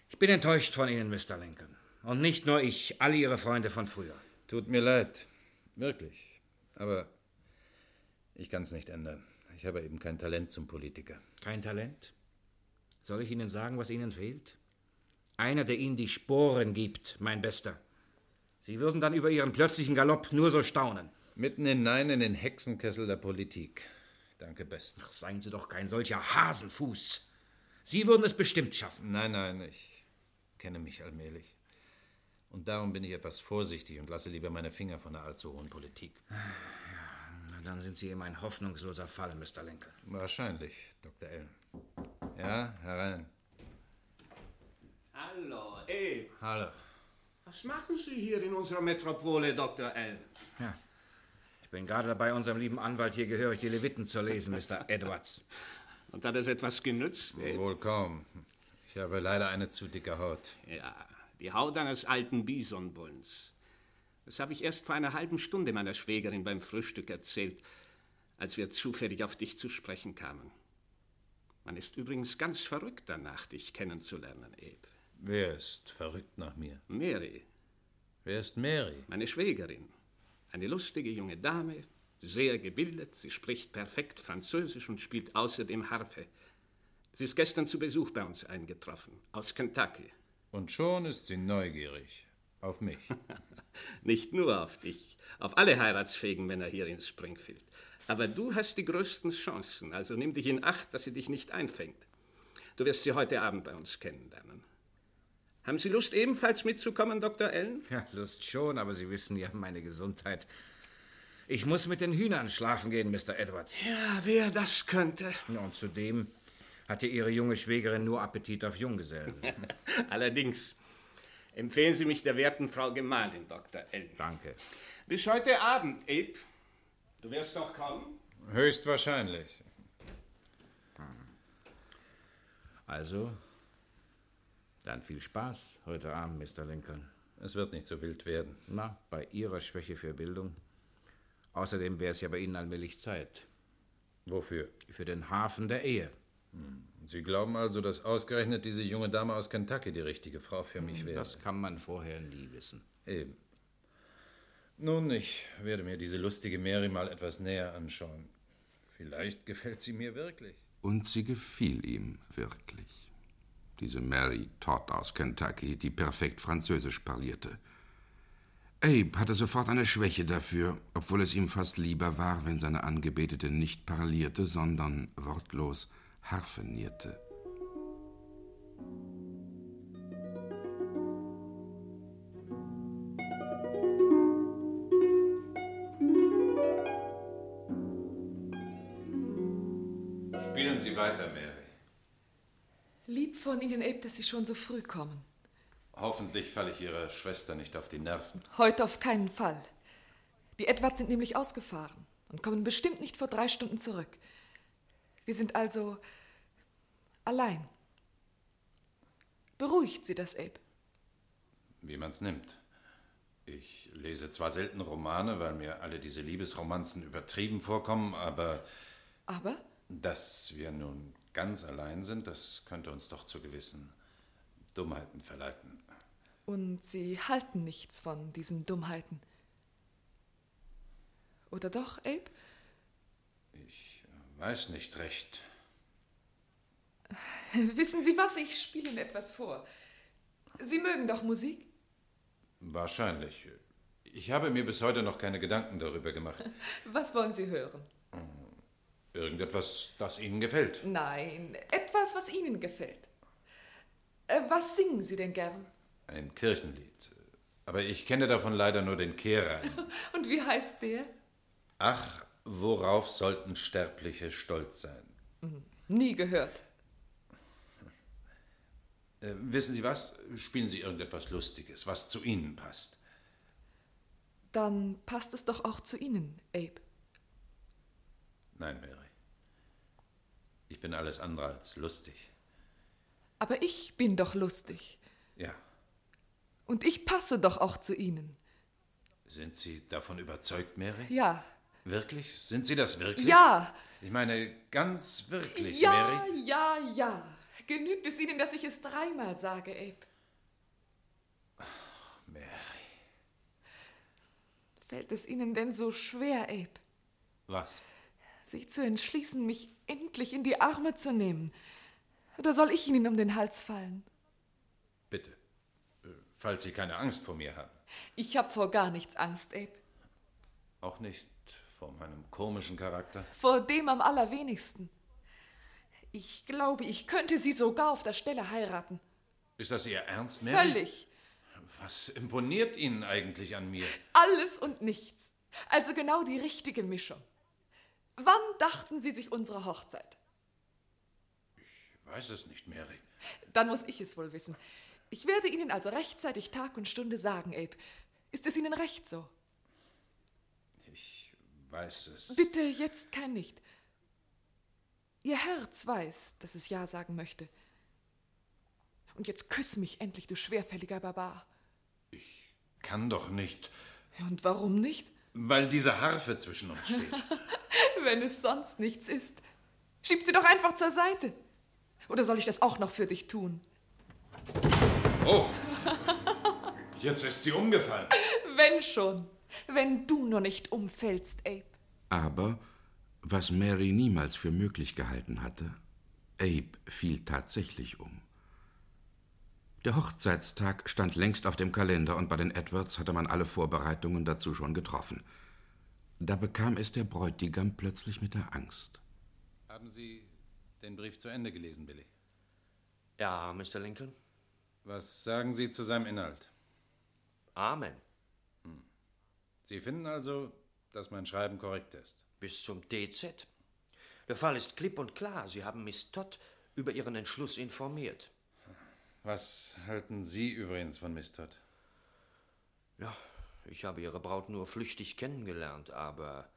Ich bin enttäuscht von Ihnen, Mr. Lincoln. Und nicht nur ich, alle Ihre Freunde von früher. Tut mir leid. Wirklich. Aber ich kann es nicht ändern. Ich habe eben kein Talent zum Politiker. Kein Talent? Soll ich Ihnen sagen, was Ihnen fehlt? Einer, der Ihnen die Sporen gibt, mein Bester. Sie würden dann über Ihren plötzlichen Galopp nur so staunen. Mitten hinein in den Hexenkessel der Politik. Danke bestens. Ach, seien Sie doch kein solcher Hasenfuß. Sie würden es bestimmt schaffen. Nein, nein, ich kenne mich allmählich. Und darum bin ich etwas vorsichtig und lasse lieber meine Finger von der allzu hohen Politik. Na, dann sind Sie eben ein hoffnungsloser Fall, Mr. Lincoln. Wahrscheinlich, Dr. Allen. Ja, herein. Hallo, Abe. Hallo. Was machen Sie hier in unserer Metropole, Dr. L? Ja. Ich bin gerade dabei, unserem lieben Anwalt hier gehörig die Leviten zu lesen, Mr. [laughs] Edwards. Und hat es etwas genützt, Abe? Wohl kaum. Ich habe leider eine zu dicke Haut. Ja, die Haut eines alten Bisonbullens. Das habe ich erst vor einer halben Stunde meiner Schwägerin beim Frühstück erzählt, als wir zufällig auf dich zu sprechen kamen. Man ist übrigens ganz verrückt danach, dich kennenzulernen, Abe. Wer ist verrückt nach mir? Mary. Wer ist Mary? Meine Schwägerin. Eine lustige junge Dame, sehr gebildet. Sie spricht perfekt Französisch und spielt außerdem Harfe. Sie ist gestern zu Besuch bei uns eingetroffen, aus Kentucky. Und schon ist sie neugierig. Auf mich. [laughs] Nicht nur auf dich, auf alle heiratsfähigen Männer hier in Springfield. Aber du hast die größten Chancen, also nimm dich in Acht, dass sie dich nicht einfängt. Du wirst sie heute Abend bei uns kennenlernen. Haben Sie Lust, ebenfalls mitzukommen, Dr. Allen? Ja, Lust schon, aber Sie wissen ja meine Gesundheit. Ich muss mit den Hühnern schlafen gehen, Mr. Edwards. Ja, wer das könnte. Und zudem hatte Ihre junge Schwägerin nur Appetit auf Junggesellen. [laughs] Allerdings. Empfehlen Sie mich der werten Frau Gemahlin, Dr. Allen. Danke. Bis heute Abend, Abe. Du wirst doch kommen? Höchstwahrscheinlich. Also, dann viel Spaß heute Abend, Mr. Lincoln. Es wird nicht so wild werden. Na, bei Ihrer Schwäche für Bildung. Außerdem wäre es ja bei Ihnen allmählich Zeit. Wofür? Für den Hafen der Ehe. Hm. Sie glauben also, dass ausgerechnet diese junge Dame aus Kentucky die richtige Frau für mich wäre? Das kann man vorher nie wissen. Eben. Nun, ich werde mir diese lustige Mary mal etwas näher anschauen. Vielleicht gefällt sie mir wirklich. Und sie gefiel ihm wirklich. Diese Mary Todd aus Kentucky, die perfekt Französisch parlierte. Abe hatte sofort eine Schwäche dafür, obwohl es ihm fast lieber war, wenn seine Angebetete nicht parlierte, sondern wortlos harfenierte. Von Ihnen, Abe, dass Sie schon so früh kommen. Hoffentlich falle ich Ihrer Schwester nicht auf die Nerven. Heute auf keinen Fall. Die Edwards sind nämlich ausgefahren und kommen bestimmt nicht vor drei Stunden zurück. Wir sind also allein. Beruhigt Sie das, Abe. Wie man's nimmt. Ich lese zwar selten Romane, weil mir alle diese Liebesromanzen übertrieben vorkommen, aber. Aber? Dass wir nun ganz allein sind, das könnte uns doch zu gewissen Dummheiten verleiten. Und Sie halten nichts von diesen Dummheiten. Oder doch, Abe? Ich weiß nicht recht. [laughs] Wissen Sie was? Ich spiele Ihnen etwas vor. Sie mögen doch Musik? Wahrscheinlich. Ich habe mir bis heute noch keine Gedanken darüber gemacht. [laughs] Was wollen Sie hören? Irgendetwas, das Ihnen gefällt. Nein, etwas, was Ihnen gefällt. Äh, Was singen Sie denn gern? Ein Kirchenlied. Aber ich kenne davon leider nur den Kehrreim. [laughs] Und wie heißt der? Ach, worauf sollten Sterbliche stolz sein? Hm, Nie gehört. Äh, wissen Sie was? Spielen Sie irgendetwas Lustiges, was zu Ihnen passt. Dann passt es doch auch zu Ihnen, Abe. Nein, Mary. Ich bin alles andere als lustig. Aber ich bin doch lustig. Ja. Und ich passe doch auch zu Ihnen. Sind Sie davon überzeugt, Mary? Ja. Wirklich? Sind Sie das wirklich? Ja. Ich meine, ganz wirklich, Ja, Mary? ja, ja. Genügt es Ihnen, dass ich es dreimal sage, Abe? Mary. Fällt es Ihnen denn so schwer, Abe, Was? sich zu entschließen, mich endlich in die Arme zu nehmen? Oder soll ich Ihnen um den Hals fallen? Bitte. Äh, Falls Sie keine Angst vor mir haben. Ich hab vor gar nichts Angst, Abe. Auch nicht vor meinem komischen Charakter. Vor dem am allerwenigsten. Ich glaube, ich könnte Sie sogar auf der Stelle heiraten. Ist das Ihr Ernst, Mary? Völlig. Was imponiert Ihnen eigentlich an mir? Alles und nichts. Also genau die richtige Mischung. Wann dachten Sie sich unsere Hochzeit? Ich weiß es nicht, Mary. Dann muss ich es wohl wissen. Ich werde Ihnen also rechtzeitig Tag und Stunde sagen, Abe. Ist es Ihnen recht so? Ich weiß es. Bitte jetzt kein Nicht. Ihr Herz weiß, dass es Ja sagen möchte. Und jetzt küss mich endlich, du schwerfälliger Barbar. Kann doch nicht. Und warum nicht? Weil diese Harfe zwischen uns steht. [laughs] Wenn es sonst nichts ist. Schieb sie doch einfach zur Seite. Oder soll ich das auch noch für dich tun? Oh, [laughs] jetzt ist sie umgefallen. Wenn schon. Wenn du nur nicht umfällst, Abe. Aber was Mary niemals für möglich gehalten hatte, Abe fiel tatsächlich um. Der Hochzeitstag stand längst auf dem Kalender und bei den Edwards hatte man alle Vorbereitungen dazu schon getroffen. Da bekam es der Bräutigam plötzlich mit der Angst. Haben Sie den Brief zu Ende gelesen, Billy? Ja, Mr. Lincoln. Was sagen Sie zu seinem Inhalt? Amen. Sie finden also, dass mein Schreiben korrekt ist. Bis zum DZ. Der Fall ist klipp und klar. Sie haben Miss Todd über Ihren Entschluss informiert. Was halten Sie übrigens von Miss Todd? Ja, ich habe Ihre Braut nur flüchtig kennengelernt, aber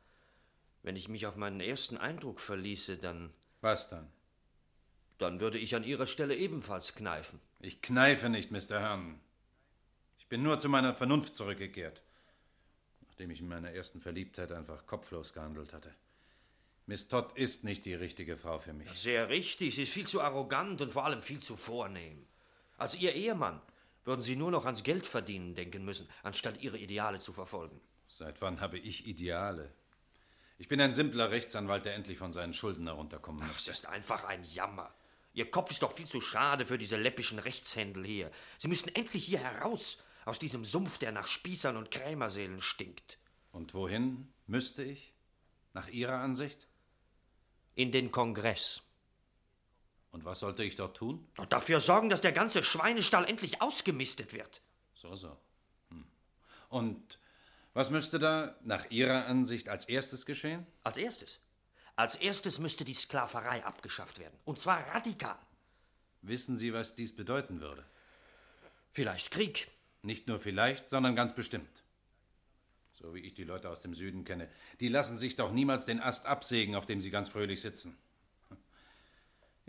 wenn ich mich auf meinen ersten Eindruck verließe, dann. Was dann? Dann würde ich an Ihrer Stelle ebenfalls kneifen. Ich kneife nicht, Mr. Herrn. Ich bin nur zu meiner Vernunft zurückgekehrt, nachdem ich in meiner ersten Verliebtheit einfach kopflos gehandelt hatte. Miss Todd ist nicht die richtige Frau für mich. Sehr richtig. Sie ist viel zu arrogant und vor allem viel zu vornehm. Als Ihr Ehemann würden Sie nur noch ans Geld verdienen denken müssen, anstatt Ihre Ideale zu verfolgen. Seit wann habe ich Ideale? Ich bin ein simpler Rechtsanwalt, der endlich von seinen Schulden herunterkommen Ach, möchte. das ist einfach ein Jammer. Ihr Kopf ist doch viel zu schade für diese läppischen Rechtshändel hier. Sie müssten endlich hier heraus, aus diesem Sumpf, der nach Spießern und Krämerseelen stinkt. Und wohin müsste ich? Nach Ihrer Ansicht? In den Kongress. Und was sollte ich dort tun? Doch dafür sorgen, dass der ganze Schweinestall endlich ausgemistet wird. So, so. Hm. Und was müsste da nach Ihrer Ansicht als erstes geschehen? Als erstes? Als erstes müsste die Sklaverei abgeschafft werden. Und zwar radikal. Wissen Sie, was dies bedeuten würde? Vielleicht Krieg. Nicht nur vielleicht, sondern ganz bestimmt. So wie ich die Leute aus dem Süden kenne. Die lassen sich doch niemals den Ast absägen, auf dem sie ganz fröhlich sitzen.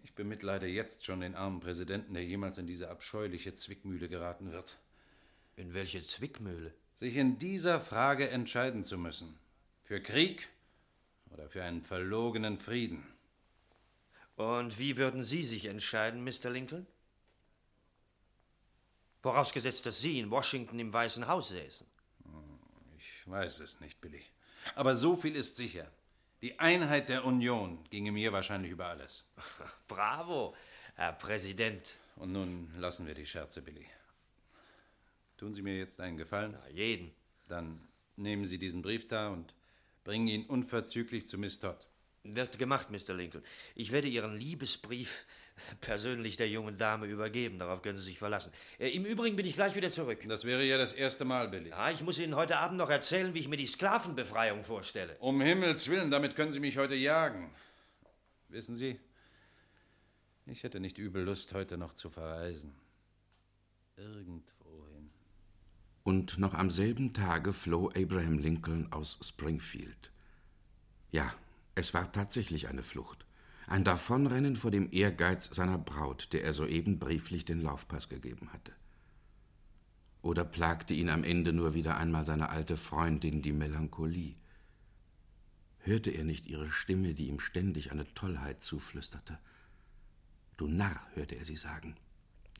Ich bemitleide jetzt schon den armen Präsidenten, der jemals in diese abscheuliche Zwickmühle geraten wird. In welche Zwickmühle? sich in dieser Frage entscheiden zu müssen. Für Krieg oder für einen verlogenen Frieden. Und wie würden Sie sich entscheiden, Mr. Lincoln? Vorausgesetzt, dass Sie in Washington im Weißen Haus säßen. Ich weiß es nicht, Billy. Aber so viel ist sicher. Die Einheit der Union ginge mir wahrscheinlich über alles. [laughs] Bravo, Herr Präsident. Und nun lassen wir die Scherze, Billy. Tun Sie mir jetzt einen Gefallen? Na, jeden. Dann nehmen Sie diesen Brief da und bringen ihn unverzüglich zu Miss Todd. Wird gemacht, Mr. Lincoln. Ich werde Ihren Liebesbrief persönlich der jungen Dame übergeben. Darauf können Sie sich verlassen. Äh, Im Übrigen bin ich gleich wieder zurück. Das wäre ja das erste Mal, Billy. Ja, ich muss Ihnen heute Abend noch erzählen, wie ich mir die Sklavenbefreiung vorstelle. Um Himmels Willen, damit können Sie mich heute jagen. Wissen Sie, ich hätte nicht übel Lust, heute noch zu verreisen. Irgendwohin. Und noch am selben Tage floh Abraham Lincoln aus Springfield. Ja, es war tatsächlich eine Flucht. Ein Davonrennen vor dem Ehrgeiz seiner Braut, der er soeben brieflich den Laufpass gegeben hatte. Oder plagte ihn am Ende nur wieder einmal seine alte Freundin, die Melancholie? Hörte er nicht ihre Stimme, die ihm ständig eine Tollheit zuflüsterte? Du Narr, hörte er sie sagen.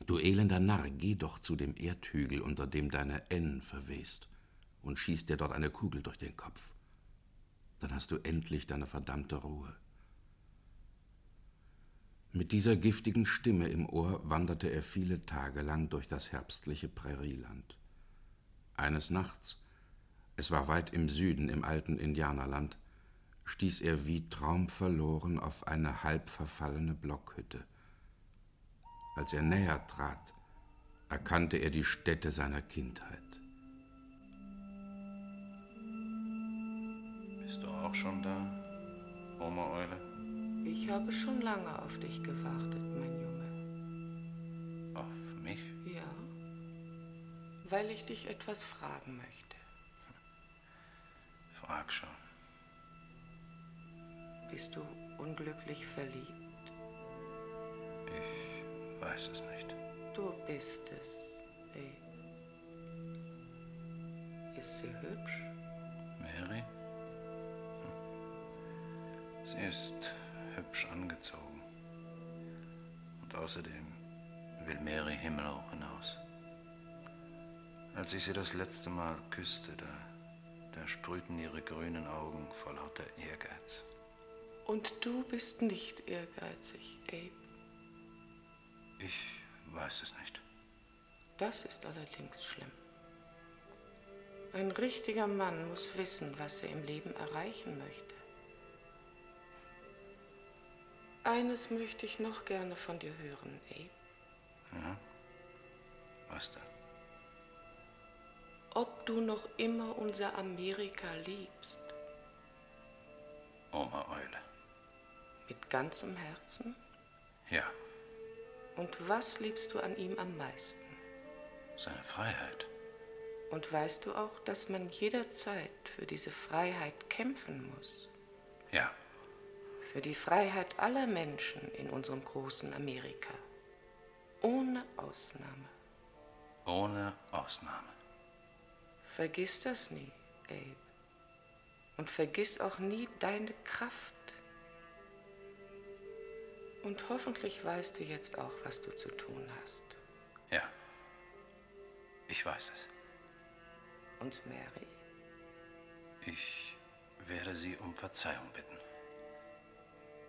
Du elender Narr, geh doch zu dem Erdhügel, unter dem deine N verwest, und schieß dir dort eine Kugel durch den Kopf. Dann hast du endlich deine verdammte Ruhe. Mit dieser giftigen Stimme im Ohr wanderte er viele Tage lang durch das herbstliche Prärieland. Eines Nachts, es war weit im Süden im alten Indianerland, stieß er wie traumverloren auf eine halb verfallene Blockhütte. Als er näher trat, erkannte er die Stätte seiner Kindheit. Bist du auch schon da, Oma Eule? Ich habe schon lange auf dich gewartet, mein Junge. Auf mich? Ja, weil ich dich etwas fragen möchte. Frag schon. Bist du unglücklich verliebt? Ich weiß es nicht. Du bist es, ey. Ist sie hübsch? Mary? Hm. Sie ist hübsch angezogen. Und außerdem will Mary himmelhoch hinaus. Als ich sie das letzte Mal küsste, da, da sprühten ihre grünen Augen vor lauter Ehrgeiz. Und du bist nicht ehrgeizig, Abe. Ich weiß es nicht. Das ist allerdings schlimm. Ein richtiger Mann muss wissen, was er im Leben erreichen möchte. Eines möchte ich noch gerne von dir hören, Abe. Ja? Was denn? Ob du noch immer unser Amerika liebst. Oma Eule. Mit ganzem Herzen? Ja, Und was liebst du an ihm am meisten? seine Freiheit. Und weißt du auch, dass man jederzeit für diese Freiheit kämpfen muss? Ja, Für die Freiheit aller Menschen in unserem großen Amerika. Ohne Ausnahme. ohne Ausnahme. Vergiss das nie, Abe. Und vergiss auch nie deine Kraft. Und hoffentlich weißt du jetzt auch, was du zu tun hast. Ja, ich weiß es. Und Mary? Ich werde Sie um Verzeihung bitten.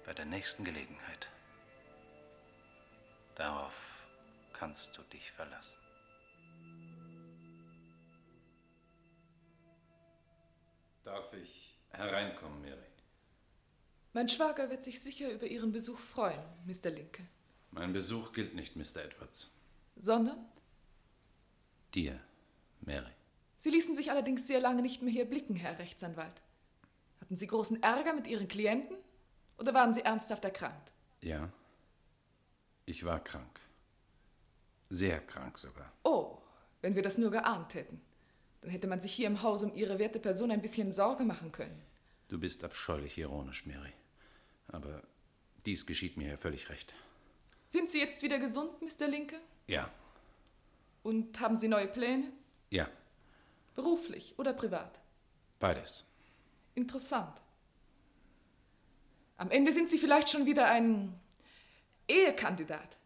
Bei der nächsten Gelegenheit. Darauf kannst du dich verlassen. Darf ich hereinkommen, Mary? Mein Schwager wird sich sicher über Ihren Besuch freuen, Mr. Lincoln. Mein Besuch gilt nicht, Mr. Edwards. Sondern? Dir, Mary. Sie ließen sich allerdings sehr lange nicht mehr hier blicken, Herr Rechtsanwalt. Hatten Sie großen Ärger mit Ihren Klienten oder waren Sie ernsthaft erkrankt? Ja, ich war krank. Sehr krank sogar. Oh, wenn wir das nur geahnt hätten. Dann hätte man sich hier im Haus um Ihre werte Person ein bisschen Sorge machen können. Du bist abscheulich ironisch, Mary. Aber dies geschieht mir ja völlig recht. Sind Sie jetzt wieder gesund, Mr. Lincoln? Ja, Und haben Sie neue Pläne? ja. Beruflich oder privat? Beides. Interessant. Am Ende sind Sie vielleicht schon wieder ein Ehekandidat.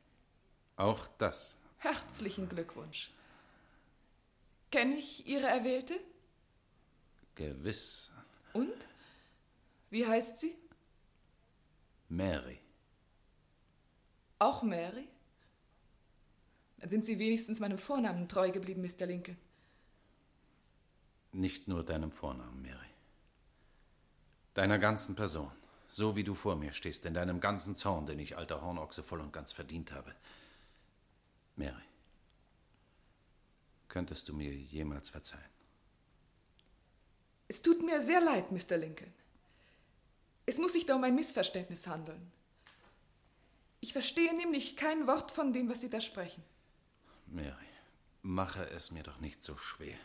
Auch das. Herzlichen Glückwunsch. Kenne ich Ihre Erwählte? Gewiss. Und? Wie heißt sie? Mary. Auch Mary? Dann sind Sie wenigstens meinem Vornamen treu geblieben, Mr. Lincoln. Nicht nur deinem Vornamen, Mary. Deiner ganzen Person. So wie du vor mir stehst, in deinem ganzen Zorn, den ich, alter Hornochse, voll und ganz verdient habe. Mary, könntest du mir jemals verzeihen? Es tut mir sehr leid, Mr. Lincoln. Es muss sich da um ein Missverständnis handeln. Ich verstehe nämlich kein Wort von dem, was Sie da sprechen. Mary, mache es mir doch nicht so schwer.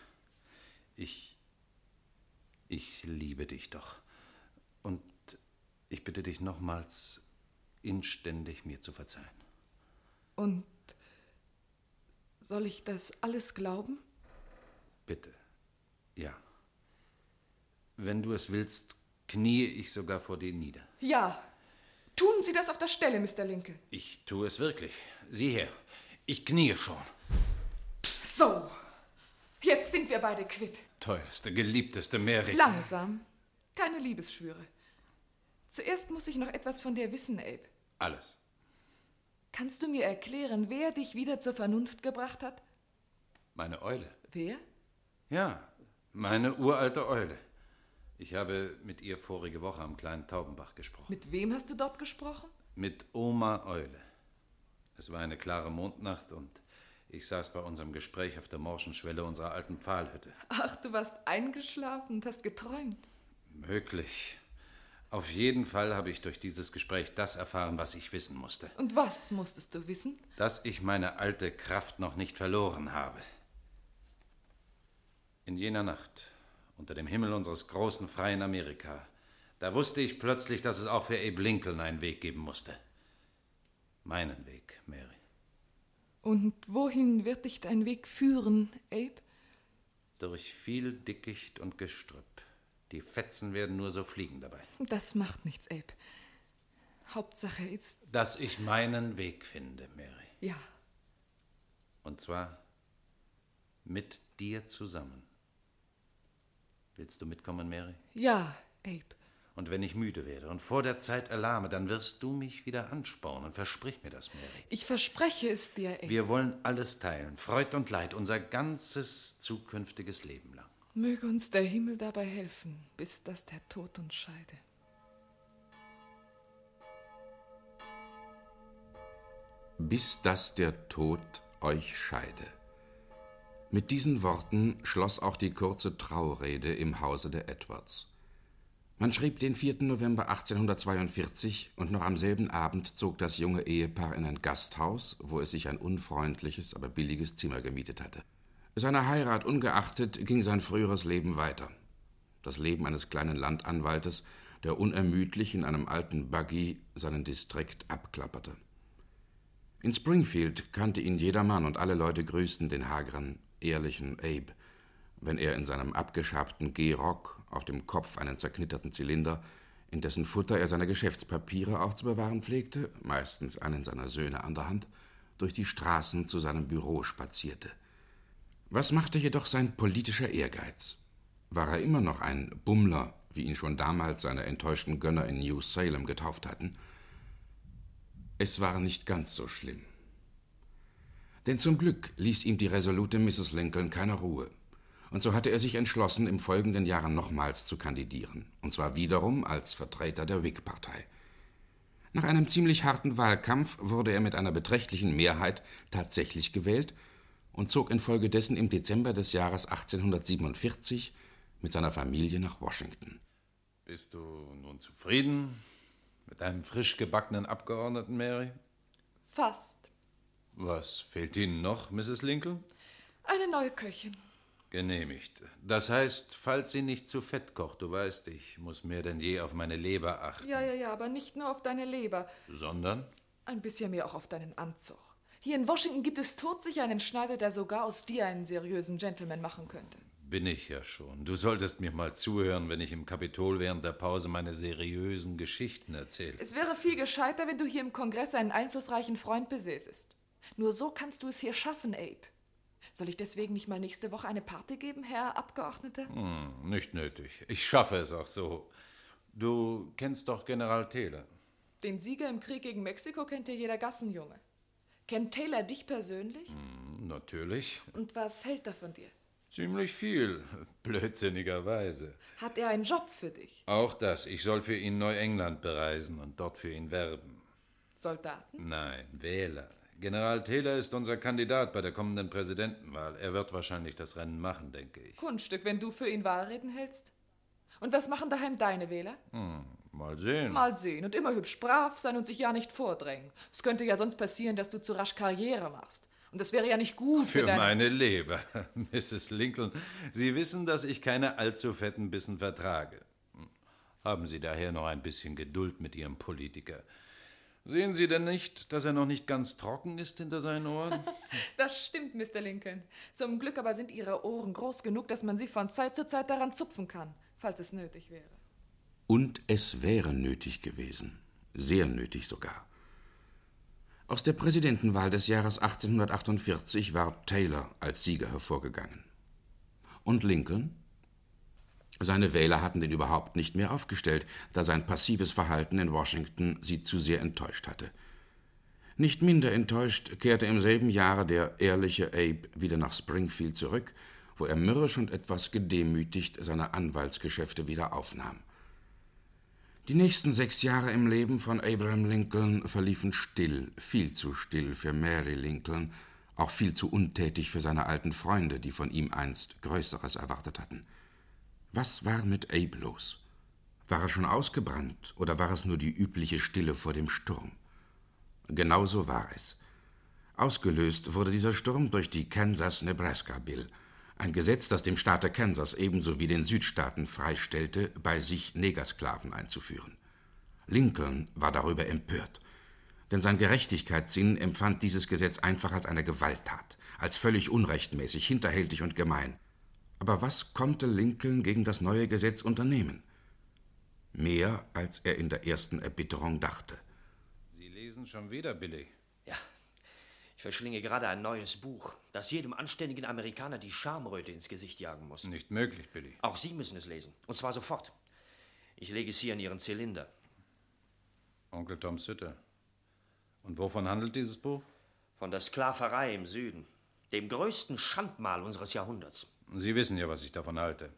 Ich. Ich liebe dich doch. Und ich bitte dich nochmals inständig, mir zu verzeihen. Und soll ich das alles glauben? Bitte. Ja. Wenn du es willst, kniee ich sogar vor dir nieder. Ja. Tun Sie das auf der Stelle, Mr. Lincoln. Ich tue es wirklich. Sieh her, ich kniee schon. So. Jetzt sind wir beide quitt. Teuerste, geliebteste Mary. Langsam. Keine Liebesschwüre. Zuerst muss ich noch etwas von dir wissen, Abe. Alles. Kannst du mir erklären, wer dich wieder zur Vernunft gebracht hat? Meine Eule. Wer? Ja, meine uralte Eule. Ich habe mit ihr vorige Woche am kleinen Taubenbach gesprochen. Mit wem hast du dort gesprochen? Mit Oma Eule. Es war eine klare Mondnacht und ich saß bei unserem Gespräch auf der morschen Schwelle unserer alten Pfahlhütte. Ach, du warst eingeschlafen und hast geträumt. Möglich. Auf jeden Fall habe ich durch dieses Gespräch das erfahren, was ich wissen musste. Und was musstest du wissen? Dass ich meine alte Kraft noch nicht verloren habe. In jener Nacht, unter dem Himmel unseres großen freien Amerika, da wusste ich plötzlich, dass es auch für Abe Lincoln einen Weg geben musste. Meinen Weg, Mary. Und wohin wird dich dein Weg führen, Abe? Durch viel Dickicht und Gestrüpp. Die Fetzen werden nur so fliegen dabei. Das macht nichts, Abe. Hauptsache ist. Dass ich meinen Weg finde, Mary. Ja. Und zwar mit dir zusammen. Willst du mitkommen, Mary? Ja, Abe. Und wenn ich müde werde und vor der Zeit erlahme, dann wirst du mich wieder anspornen. Versprich mir das, Mary. Ich verspreche es dir, Abe. Wir wollen alles teilen, Freud und Leid, unser ganzes zukünftiges Leben lang. Möge uns der Himmel dabei helfen, bis dass der Tod uns scheide. Bis dass der Tod euch scheide. Mit diesen Worten schloss auch die kurze Traurede im Hause der Edwards. Man schrieb den 4. November 1842 und noch am selben Abend zog das junge Ehepaar in ein Gasthaus, wo es sich ein unfreundliches, aber billiges Zimmer gemietet hatte. Seiner Heirat ungeachtet ging sein früheres Leben weiter. Das Leben eines kleinen Landanwaltes, der unermüdlich in einem alten Buggy seinen Distrikt abklapperte. In Springfield kannte ihn jedermann und alle Leute grüßten den hageren, ehrlichen Abe, wenn er in seinem abgeschabten Gehrock, auf dem Kopf einen zerknitterten Zylinder, in dessen Futter er seine Geschäftspapiere auch zu bewahren pflegte, meistens einen seiner Söhne an der Hand, durch die Straßen zu seinem Büro spazierte. Was machte jedoch sein politischer Ehrgeiz? War er immer noch ein Bummler, wie ihn schon damals seine enttäuschten Gönner in New Salem getauft hatten? Es war nicht ganz so schlimm. Denn zum Glück ließ ihm die resolute Mrs. Lincoln keine Ruhe. Und so hatte er sich entschlossen, im folgenden Jahre nochmals zu kandidieren, und zwar wiederum als Vertreter der Whig-Partei. Nach einem ziemlich harten Wahlkampf wurde er mit einer beträchtlichen Mehrheit tatsächlich gewählt und zog infolgedessen im Dezember des Jahres 1847 mit seiner Familie nach Washington. Bist du nun zufrieden mit einem frisch gebackenen Abgeordneten, Mary? Fast. Was fehlt Ihnen noch, Mrs. Lincoln? Eine neue Köchin. Genehmigt. Das heißt, falls sie nicht zu fett kocht, du weißt, ich muss mehr denn je auf meine Leber achten. Ja, ja, ja, aber nicht nur auf deine Leber. Sondern? Ein bisschen mehr auch auf deinen Anzug. Hier in Washington gibt es todsicher einen Schneider, der sogar aus dir einen seriösen Gentleman machen könnte. Bin ich ja schon. Du solltest mir mal zuhören, wenn ich im Kapitol während der Pause meine seriösen Geschichten erzähle. Es wäre viel gescheiter, wenn du hier im Kongress einen einflussreichen Freund besäßest. Nur so kannst du es hier schaffen, Abe. Soll ich deswegen nicht mal nächste Woche eine Party geben, Herr Abgeordneter? Hm, nicht nötig. Ich schaffe es auch so. Du kennst doch General Taylor. Den Sieger im Krieg gegen Mexiko kennt ja jeder Gassenjunge. Kennt Taylor dich persönlich? Hm, natürlich. Und was hält er von dir? Ziemlich viel, [laughs] blödsinnigerweise. Hat er einen Job für dich? Auch das. Ich soll für ihn Neuengland bereisen und dort für ihn werben. Soldaten? Nein, Wähler. General Taylor ist unser Kandidat bei der kommenden Präsidentenwahl. Er wird wahrscheinlich das Rennen machen, denke ich. Kunststück, wenn du für ihn Wahlreden hältst. Und was machen daheim deine Wähler? Hm, mal sehen. Mal sehen und immer hübsch brav sein und sich ja nicht vordrängen. Es könnte ja sonst passieren, dass du zu rasch Karriere machst. Und das wäre ja nicht gut für, Für deine... meine Leber, [laughs] Mrs. Lincoln. Sie wissen, dass ich keine allzu fetten Bissen vertrage. Hm. Haben Sie daher noch ein bisschen Geduld mit Ihrem Politiker. Sehen Sie denn nicht, dass er noch nicht ganz trocken ist hinter seinen Ohren? [laughs] Das stimmt, Mr. Lincoln. Zum Glück aber sind Ihre Ohren groß genug, dass man sie von Zeit zu Zeit daran zupfen kann, falls es nötig wäre. Und es wäre nötig gewesen. Sehr nötig sogar. Aus der Präsidentenwahl des Jahres 1848 war Taylor als Sieger hervorgegangen. Und Lincoln? Seine Wähler hatten den überhaupt nicht mehr aufgestellt, da sein passives Verhalten in Washington sie zu sehr enttäuscht hatte. Nicht minder enttäuscht kehrte im selben Jahre der ehrliche Abe wieder nach Springfield zurück, wo er mürrisch und etwas gedemütigt seine Anwaltsgeschäfte wieder aufnahm. Die nächsten sechs Jahre im Leben von Abraham Lincoln verliefen still, viel zu still für Mary Lincoln, auch viel zu untätig für seine alten Freunde, die von ihm einst Größeres erwartet hatten. Was war mit Abe los? War er schon ausgebrannt oder war es nur die übliche Stille vor dem Sturm? Genau so war es. Ausgelöst wurde dieser Sturm durch die Kansas-Nebraska-Bill, ein Gesetz, das dem Staate Kansas ebenso wie den Südstaaten freistellte, bei sich Negersklaven einzuführen. Lincoln war darüber empört, denn sein Gerechtigkeitssinn empfand dieses Gesetz einfach als eine Gewalttat, als völlig unrechtmäßig, hinterhältig und gemein. Aber was konnte Lincoln gegen das neue Gesetz unternehmen? Mehr, als er in der ersten Erbitterung dachte. Sie lesen schon wieder, Billy. Ich verschlinge gerade ein neues Buch, das jedem anständigen Amerikaner die Schamröte ins Gesicht jagen muss. Nicht möglich, Billy. Auch Sie müssen es lesen. Und zwar sofort. Ich lege es hier in Ihren Zylinder. Onkel Tom Sütter. Und wovon handelt dieses Buch? Von der Sklaverei im Süden. Dem größten Schandmal unseres Jahrhunderts. Sie wissen ja, was ich davon halte.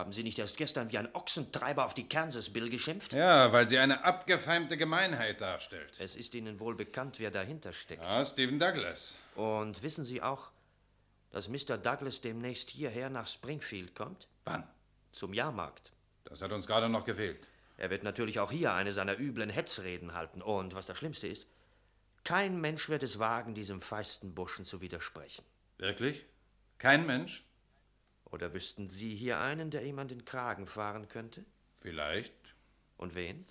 Haben Sie nicht erst gestern wie ein Ochsentreiber auf die Kansas Bill geschimpft? Ja, weil sie eine abgefeimte Gemeinheit darstellt. Es ist Ihnen wohl bekannt, wer dahinter steckt. Ja, Stephen Douglas. Und wissen Sie auch, dass Mr. Douglas demnächst hierher nach Springfield kommt? Wann? Zum Jahrmarkt. Das hat uns gerade noch gefehlt. Er wird natürlich auch hier eine seiner üblen Hetzreden halten. Und was das Schlimmste ist, kein Mensch wird es wagen, diesem feisten Burschen zu widersprechen. Wirklich? Kein Mensch? Oder wüssten Sie hier einen, der ihm an den Kragen fahren könnte? Vielleicht. Und wen?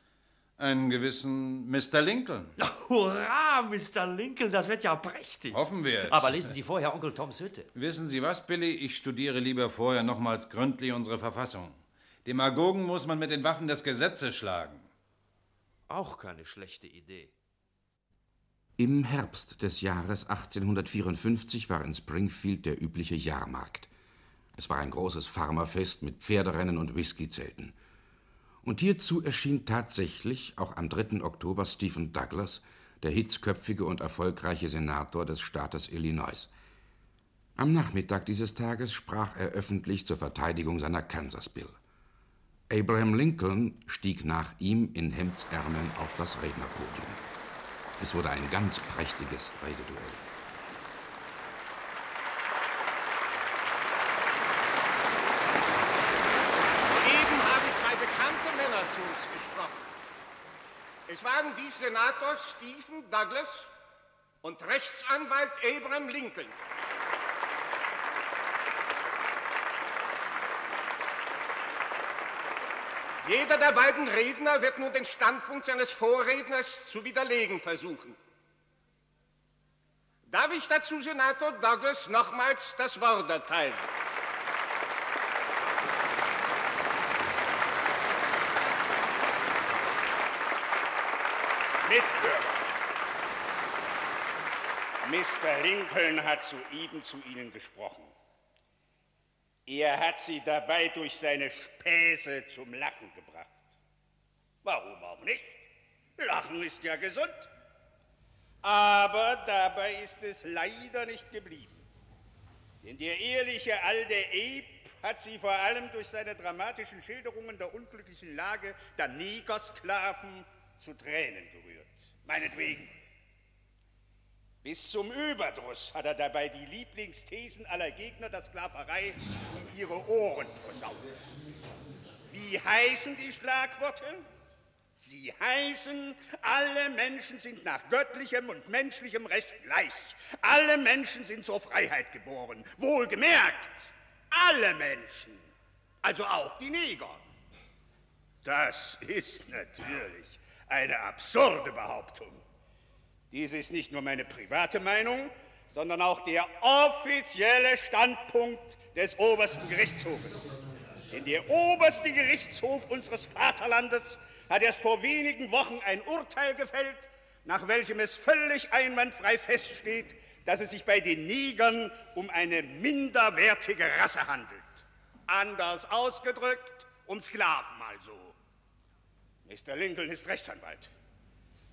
Einen gewissen Mr. Lincoln. [laughs] Hurra, Mr. Lincoln, das wird ja prächtig. Hoffen wir es. Aber lesen Sie vorher Onkel Toms Hütte. Wissen Sie was, Billy? Ich studiere lieber vorher nochmals gründlich unsere Verfassung. Demagogen muss man mit den Waffen des Gesetzes schlagen. Auch keine schlechte Idee. Im Herbst des Jahres 1854 war in Springfield der übliche Jahrmarkt. Es war ein großes Farmerfest mit Pferderennen und Whiskyzelten. Und hierzu erschien tatsächlich auch am 3. Oktober Stephen Douglas, der hitzköpfige und erfolgreiche Senator des Staates Illinois. Am Nachmittag dieses Tages sprach er öffentlich zur Verteidigung seiner Kansas Bill. Abraham Lincoln stieg nach ihm in Hemdsärmeln auf das Rednerpodium. Es wurde ein ganz prächtiges Rededuell. Eben haben zwei bekannte Männer zu uns gesprochen. Es waren die Senator Stephen Douglas und Rechtsanwalt Abraham Lincoln. Jeder der beiden Redner wird nun den Standpunkt seines Vorredners zu widerlegen versuchen. Darf ich dazu Senator Douglas nochmals das Wort erteilen? Mitbürger, Mr. Lincoln hat soeben zu Ihnen gesprochen. Er hat Sie dabei durch seine Späße zum Lachen gebracht. Warum auch nicht? Lachen ist ja gesund. Aber dabei ist es leider nicht geblieben. Denn der ehrliche alte Abe hat sie vor allem durch seine dramatischen Schilderungen der unglücklichen Lage der Negersklaven zu Tränen gerührt. Meinetwegen. Bis zum Überdruss hat er dabei die Lieblingsthesen aller Gegner der Sklaverei um ihre Ohren posaunt. Wie heißen die Schlagworte? Sie heißen, alle Menschen sind nach göttlichem und menschlichem Recht gleich. Alle Menschen sind zur Freiheit geboren. Wohlgemerkt, alle Menschen, also auch die Neger. Das ist natürlich eine absurde Behauptung. Dies ist nicht nur meine private Meinung, sondern auch der offizielle Standpunkt des obersten Gerichtshofes. Denn der oberste Gerichtshof unseres Vaterlandes hat erst vor wenigen Wochen ein Urteil gefällt, nach welchem es völlig einwandfrei feststeht, dass es sich bei den Negern um eine minderwertige Rasse handelt. Anders ausgedrückt, um Sklaven also. Mr. Lincoln ist Rechtsanwalt.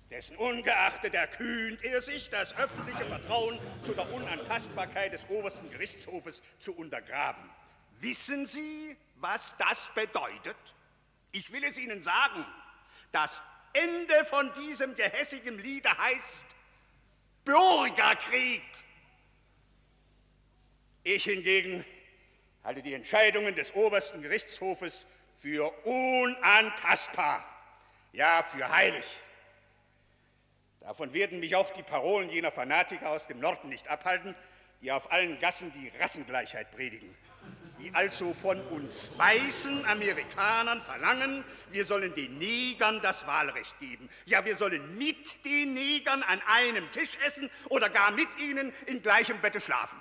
Dessen ungeachtet erkühnt er sich, das öffentliche Vertrauen zu der Unantastbarkeit des obersten Gerichtshofes zu untergraben. Wissen Sie, was das bedeutet? Ich will es Ihnen sagen. Das Ende von diesem gehässigen Liede heißt Bürgerkrieg. Ich hingegen halte die Entscheidungen des obersten Gerichtshofes für unantastbar, ja für heilig. Davon werden mich auch die Parolen jener Fanatiker aus dem Norden nicht abhalten, die auf allen Gassen die Rassengleichheit predigen die also von uns weißen Amerikanern verlangen, wir sollen den Negern das Wahlrecht geben. Ja, wir sollen mit den Negern an einem Tisch essen oder gar mit ihnen in gleichem Bette schlafen.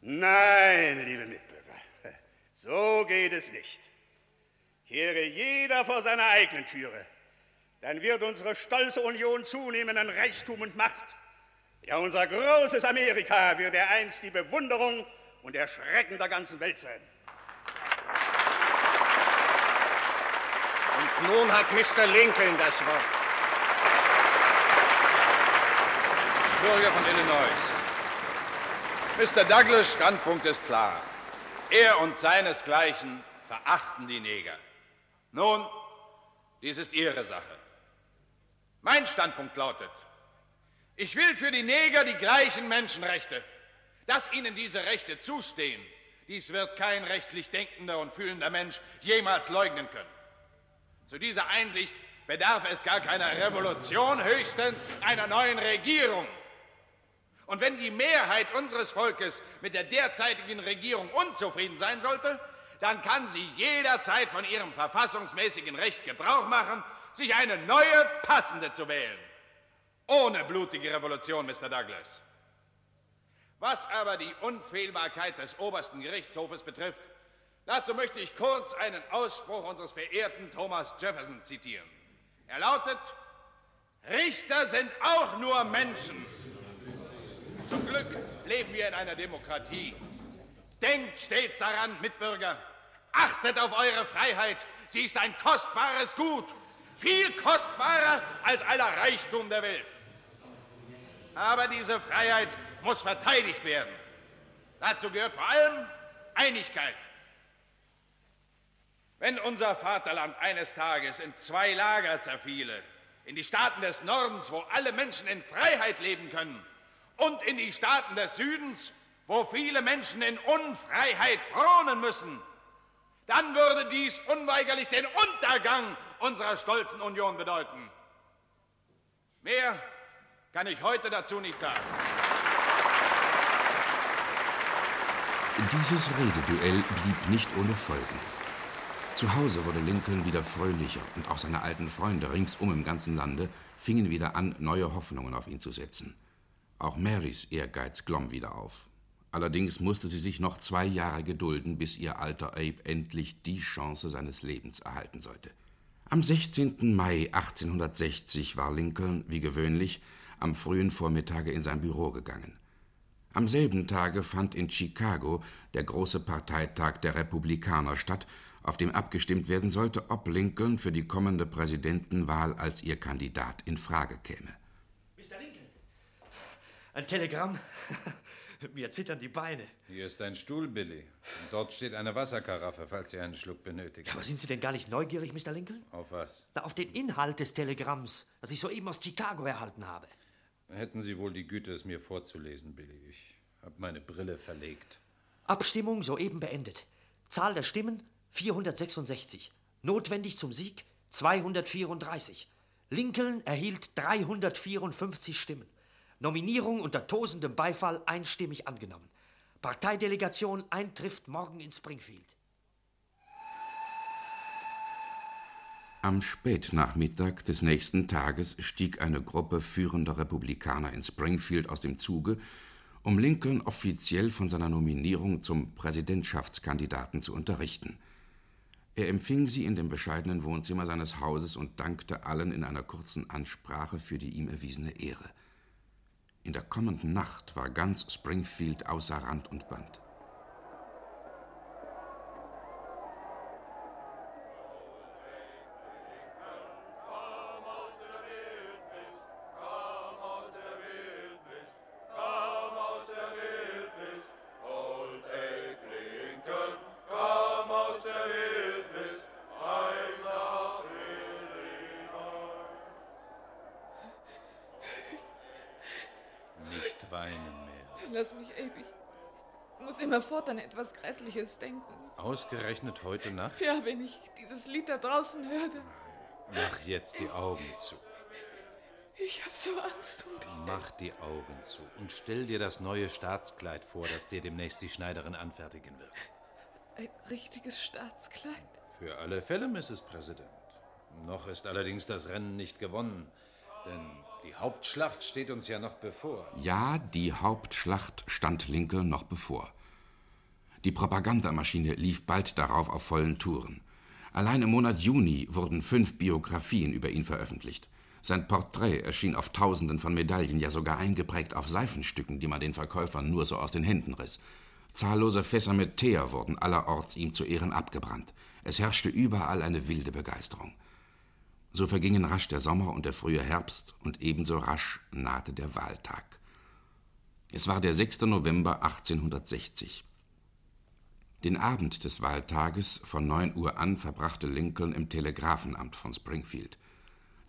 Nein, liebe Mitbürger, [laughs] so geht es nicht. Kehre jeder vor seiner eigenen Türe, dann wird unsere stolze Union zunehmen an Reichtum und Macht. Ja, unser großes Amerika wird einst die Bewunderung und der Schrecken der ganzen Welt sein. Und nun hat Mr. Lincoln das Wort. Bürger von Illinois. Mr. Douglas Standpunkt ist klar. Er und seinesgleichen verachten die Neger. Nun, dies ist Ihre Sache. Mein Standpunkt lautet, ich will für die Neger die gleichen Menschenrechte dass ihnen diese Rechte zustehen, dies wird kein rechtlich denkender und fühlender Mensch jemals leugnen können. Zu dieser Einsicht bedarf es gar keiner Revolution, höchstens einer neuen Regierung. Und wenn die Mehrheit unseres Volkes mit der derzeitigen Regierung unzufrieden sein sollte, dann kann sie jederzeit von ihrem verfassungsmäßigen Recht Gebrauch machen, sich eine neue, passende zu wählen. Ohne blutige Revolution, Mr. Douglas. Was aber die Unfehlbarkeit des obersten Gerichtshofes betrifft, dazu möchte ich kurz einen Ausspruch unseres verehrten Thomas Jefferson zitieren. Er lautet, Richter sind auch nur Menschen. Zum Glück leben wir in einer Demokratie. Denkt stets daran, Mitbürger, achtet auf eure Freiheit. Sie ist ein kostbares Gut, viel kostbarer als aller Reichtum der Welt. Aber diese Freiheit muss verteidigt werden. Dazu gehört vor allem Einigkeit. Wenn unser Vaterland eines Tages in zwei Lager zerfiele, in die Staaten des Nordens, wo alle Menschen in Freiheit leben können, und in die Staaten des Südens, wo viele Menschen in Unfreiheit fronen müssen, dann würde dies unweigerlich den Untergang unserer stolzen Union bedeuten. Mehr kann ich heute dazu nicht sagen. Dieses Rededuell blieb nicht ohne Folgen. Zu Hause wurde Lincoln wieder fröhlicher und auch seine alten Freunde ringsum im ganzen Lande fingen wieder an, neue Hoffnungen auf ihn zu setzen. Auch Marys Ehrgeiz glomm wieder auf. Allerdings musste sie sich noch zwei Jahre gedulden, bis ihr alter Abe endlich die Chance seines Lebens erhalten sollte. Am 16. Mai 1860 war Lincoln, wie gewöhnlich, am frühen Vormittage in sein Büro gegangen. Am selben Tage fand in Chicago der große Parteitag der Republikaner statt, auf dem abgestimmt werden sollte, ob Lincoln für die kommende Präsidentenwahl als ihr Kandidat in Frage käme. Mr. Lincoln! Ein Telegramm? [laughs] Mir zittern die Beine. Hier ist ein Stuhl, Billy. Und dort steht eine Wasserkaraffe, falls Sie einen Schluck benötigen. Aber sind Sie denn gar nicht neugierig, Mr. Lincoln? Auf was? Na, auf den Inhalt des Telegramms, das ich soeben aus Chicago erhalten habe. Hätten Sie wohl die Güte, es mir vorzulesen, Billy. Ich habe meine Brille verlegt. Abstimmung soeben beendet. Zahl der Stimmen 466. Notwendig zum Sieg 234. Lincoln erhielt 354 Stimmen. Nominierung unter tosendem Beifall einstimmig angenommen. Parteidelegation eintrifft morgen in Springfield. Am Spätnachmittag des nächsten Tages stieg eine Gruppe führender Republikaner in Springfield aus dem Zuge, um Lincoln offiziell von seiner Nominierung zum Präsidentschaftskandidaten zu unterrichten. Er empfing sie in dem bescheidenen Wohnzimmer seines Hauses und dankte allen in einer kurzen Ansprache für die ihm erwiesene Ehre. In der kommenden Nacht war ganz Springfield außer Rand und Band. Etwas Grässliches denken. Ausgerechnet heute Nacht? Ja, wenn ich dieses Lied da draußen hörte. Mach jetzt die Augen zu. Ich hab so Angst um dich. Mach die Augen zu und stell dir das neue Staatskleid vor, das dir demnächst die Schneiderin anfertigen wird. Ein richtiges Staatskleid. Für alle Fälle, Mrs. Präsident. Noch ist allerdings das Rennen nicht gewonnen, denn die Hauptschlacht steht uns ja noch bevor. Ja, die Hauptschlacht stand Lincoln noch bevor. Die Propagandamaschine lief bald darauf auf vollen Touren. Allein im Monat Juni wurden fünf Biografien über ihn veröffentlicht. Sein Porträt erschien auf Tausenden von Medaillen, ja sogar eingeprägt auf Seifenstücken, die man den Verkäufern nur so aus den Händen riss. Zahllose Fässer mit Teer wurden allerorts ihm zu Ehren abgebrannt. Es herrschte überall eine wilde Begeisterung. So vergingen rasch der Sommer und der frühe Herbst, und ebenso rasch nahte der Wahltag. Es war der 6. November 1860. Den Abend des Wahltages von 9 Uhr an verbrachte Lincoln im Telegrafenamt von Springfield.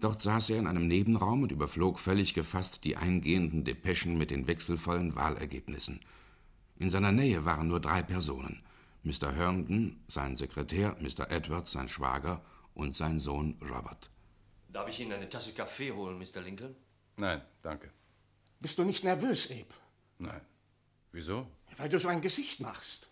Dort saß er in einem Nebenraum und überflog völlig gefasst die eingehenden Depeschen mit den wechselvollen Wahlergebnissen. In seiner Nähe waren nur drei Personen: Mr. Herndon, sein Sekretär, Mr. Edwards, sein Schwager und sein Sohn Robert. Darf ich Ihnen eine Tasse Kaffee holen, Mr. Lincoln? Nein, danke. Bist du nicht nervös, Abe? Nein. Wieso? Weil du so ein Gesicht machst.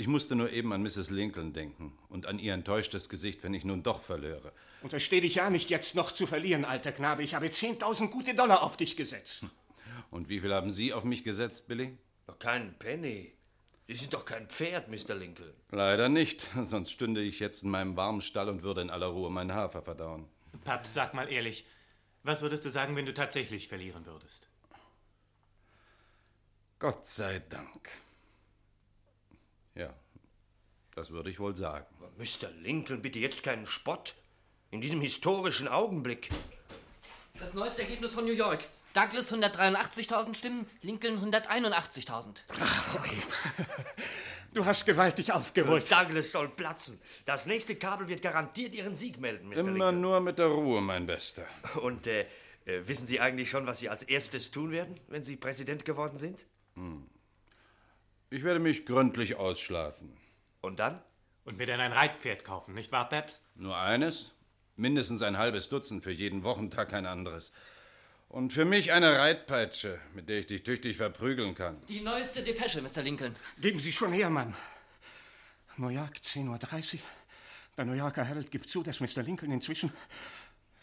Ich musste nur eben an Mrs. Lincoln denken und an ihr enttäuschtes Gesicht, wenn ich nun doch verlöre. Untersteh dich ja nicht, jetzt noch zu verlieren, alter Knabe. Ich habe 10.000 gute Dollar auf dich gesetzt. [laughs] Und wie viel haben Sie auf mich gesetzt, Billy? Noch keinen Penny. Sie sind doch kein Pferd, Mr. Lincoln. Leider nicht, [laughs] sonst stünde ich jetzt in meinem warmen Stall und würde in aller Ruhe meinen Hafer verdauen. Paps, sag mal ehrlich, was würdest du sagen, wenn du tatsächlich verlieren würdest? Gott sei Dank. Ja, das würde ich wohl sagen. Mr. Lincoln, bitte jetzt keinen Spott. In diesem historischen Augenblick. Das neueste Ergebnis von New York. Douglas 183.000 Stimmen, Lincoln 181.000. [laughs] Du hast gewaltig aufgeholt. Und Douglas soll platzen. Das nächste Kabel wird garantiert Ihren Sieg melden, Mr. Immer Lincoln. nur mit der Ruhe, mein Bester. Und äh, äh, wissen Sie eigentlich schon, was Sie als erstes tun werden, wenn Sie Präsident geworden sind? Hm. Ich werde mich gründlich ausschlafen. Und dann? Und mir dann ein Reitpferd kaufen, nicht wahr, Peps? Nur eines? Mindestens ein halbes Dutzend, für jeden Wochentag ein anderes. Und für mich eine Reitpeitsche, mit der ich dich tüchtig verprügeln kann. Die neueste Depesche, Mr. Lincoln. Geben Sie schon her, Mann. New York, 10.30 Uhr. Der New Yorker Herald gibt zu, dass Mr. Lincoln inzwischen.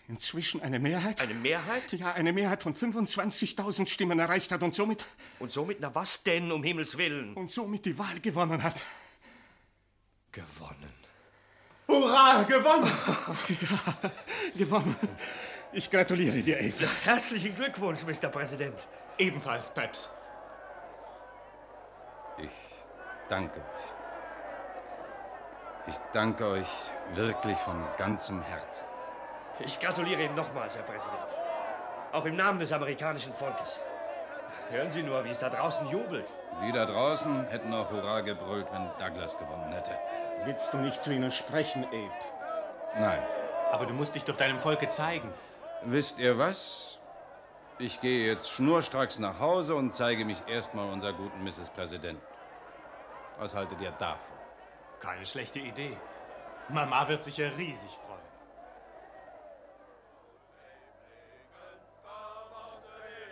Inzwischen eine Mehrheit. Eine Mehrheit? Ja, eine Mehrheit von 25.000 Stimmen erreicht hat und somit. Und somit, na was denn, um Himmels Willen? Und somit die Wahl gewonnen hat. Gewonnen. Hurra, gewonnen! [laughs] ja, gewonnen. Ich gratuliere dir, Abe. Ja, herzlichen Glückwunsch, Mr. Präsident. Ebenfalls, Peps. Ich danke euch. Ich danke euch wirklich von ganzem Herzen. Ich gratuliere Ihnen nochmals, Herr Präsident. Auch im Namen des amerikanischen Volkes. Hören Sie nur, wie es da draußen jubelt. Die da draußen hätten auch Hurra gebrüllt, wenn Douglas gewonnen hätte. Willst du nicht zu ihnen sprechen, Abe? Nein. Aber du musst dich doch deinem Volke zeigen. Wisst ihr was? Ich gehe jetzt schnurstracks nach Hause und zeige mich erstmal unserer guten Mrs. Präsident. Was haltet ihr davon? Keine schlechte Idee. Mama wird sich ja riesig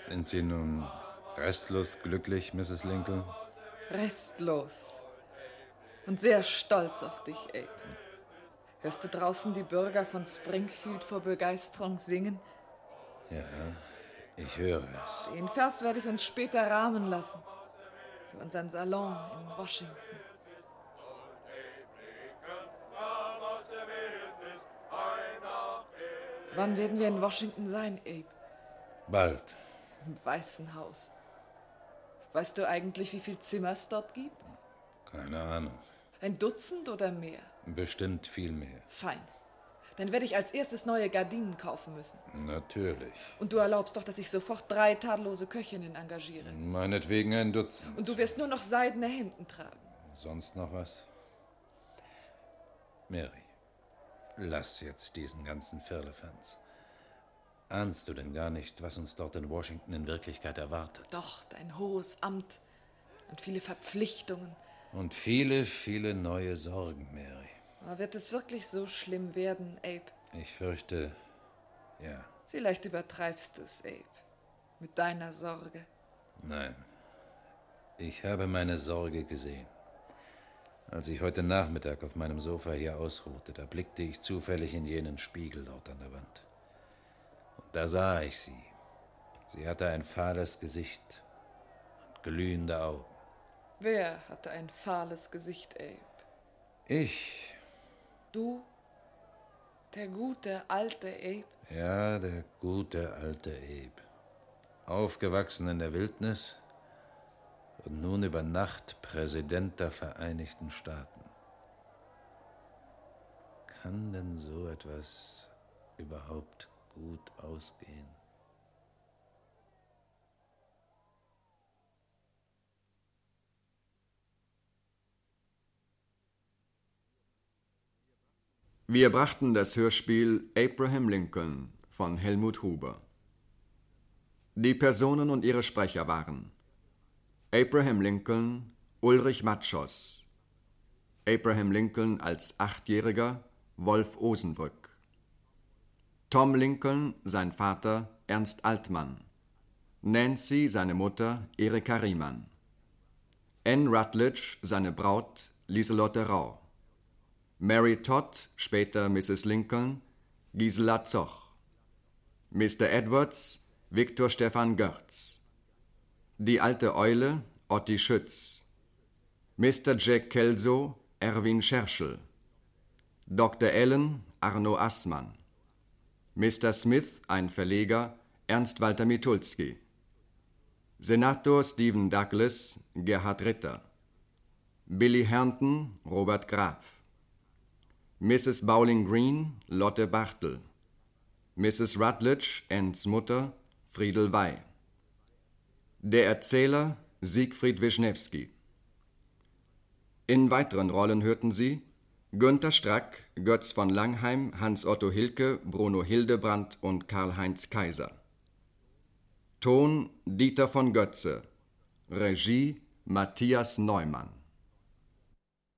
Sind Sie nun restlos glücklich, Mrs. Lincoln? Restlos. Und sehr stolz auf dich, Abe. Hörst du draußen die Bürger von Springfield vor Begeisterung singen? Ja, ich höre es. Den Vers werde ich uns später rahmen lassen. Für unseren Salon in Washington. Wann werden wir in Washington sein, Abe? Bald. Im Weißen Haus. Weißt du eigentlich, wie viel Zimmer es dort gibt? Keine Ahnung. Ein Dutzend oder mehr? Bestimmt viel mehr. Fein. Dann werde ich als erstes neue Gardinen kaufen müssen. Natürlich. Und du erlaubst doch, dass ich sofort drei tadellose Köchinnen engagiere. Meinetwegen ein Dutzend. Und du wirst nur noch seidene Hemden tragen. Sonst noch was? Mary, lass jetzt diesen ganzen Firlefanz. Ahnst du denn gar nicht, was uns dort in Washington in Wirklichkeit erwartet? Doch, dein hohes Amt und viele Verpflichtungen. Und viele, viele neue Sorgen, Mary. Aber wird es wirklich so schlimm werden, Abe? Ich fürchte, ja. Vielleicht übertreibst du es, Abe. Mit deiner Sorge. Nein. Ich habe meine Sorge gesehen. Als ich heute Nachmittag auf meinem Sofa hier ausruhte, da blickte ich zufällig in jenen Spiegel dort an der Wand. Da sah ich sie. Sie hatte ein fahles Gesicht und glühende Augen. Wer hatte ein fahles Gesicht, Abe? Ich. Du? Der gute alte Abe? Ja, der gute alte Abe. Aufgewachsen in der Wildnis und nun über Nacht Präsident der Vereinigten Staaten. Kann denn so etwas überhaupt gut ausgehen? Wir brachten das Hörspiel Abraham Lincoln von Helmut Huber. Die Personen und ihre Sprecher waren Abraham Lincoln, Ulrich Matschos, Abraham Lincoln als Achtjähriger, Wolf Osenbrück, Tom Lincoln, sein Vater, Ernst Altmann, Nancy, seine Mutter, Erika Riemann, Anne Rutledge, seine Braut, Lieselotte Rau, Mary Todd, später Mrs. Lincoln, Gisela Zoch. Mr. Edwards, Viktor Stefan Görz. Die alte Eule, Otti Schütz. Mr. Jack Kelso, Erwin Scherschel. Dr. Allen, Arno Assmann. Mr. Smith, ein Verleger, Ernst Walter Mitulski. Senator Stephen Douglas, Gerhard Ritter. Billy Herndon, Robert Graf. Mrs. Bowling Green, Lotte Bartel. Mrs. Rutledge, Anns Mutter, Friedel Wey. Der Erzähler, Siegfried Wischnewski. In weiteren Rollen hörten Sie Günter Strack, Götz von Langheim, Hans-Otto Hilke, Bruno Hildebrand und Karl-Heinz Kaiser. Ton Dieter von Götze. Regie Matthias Neumann.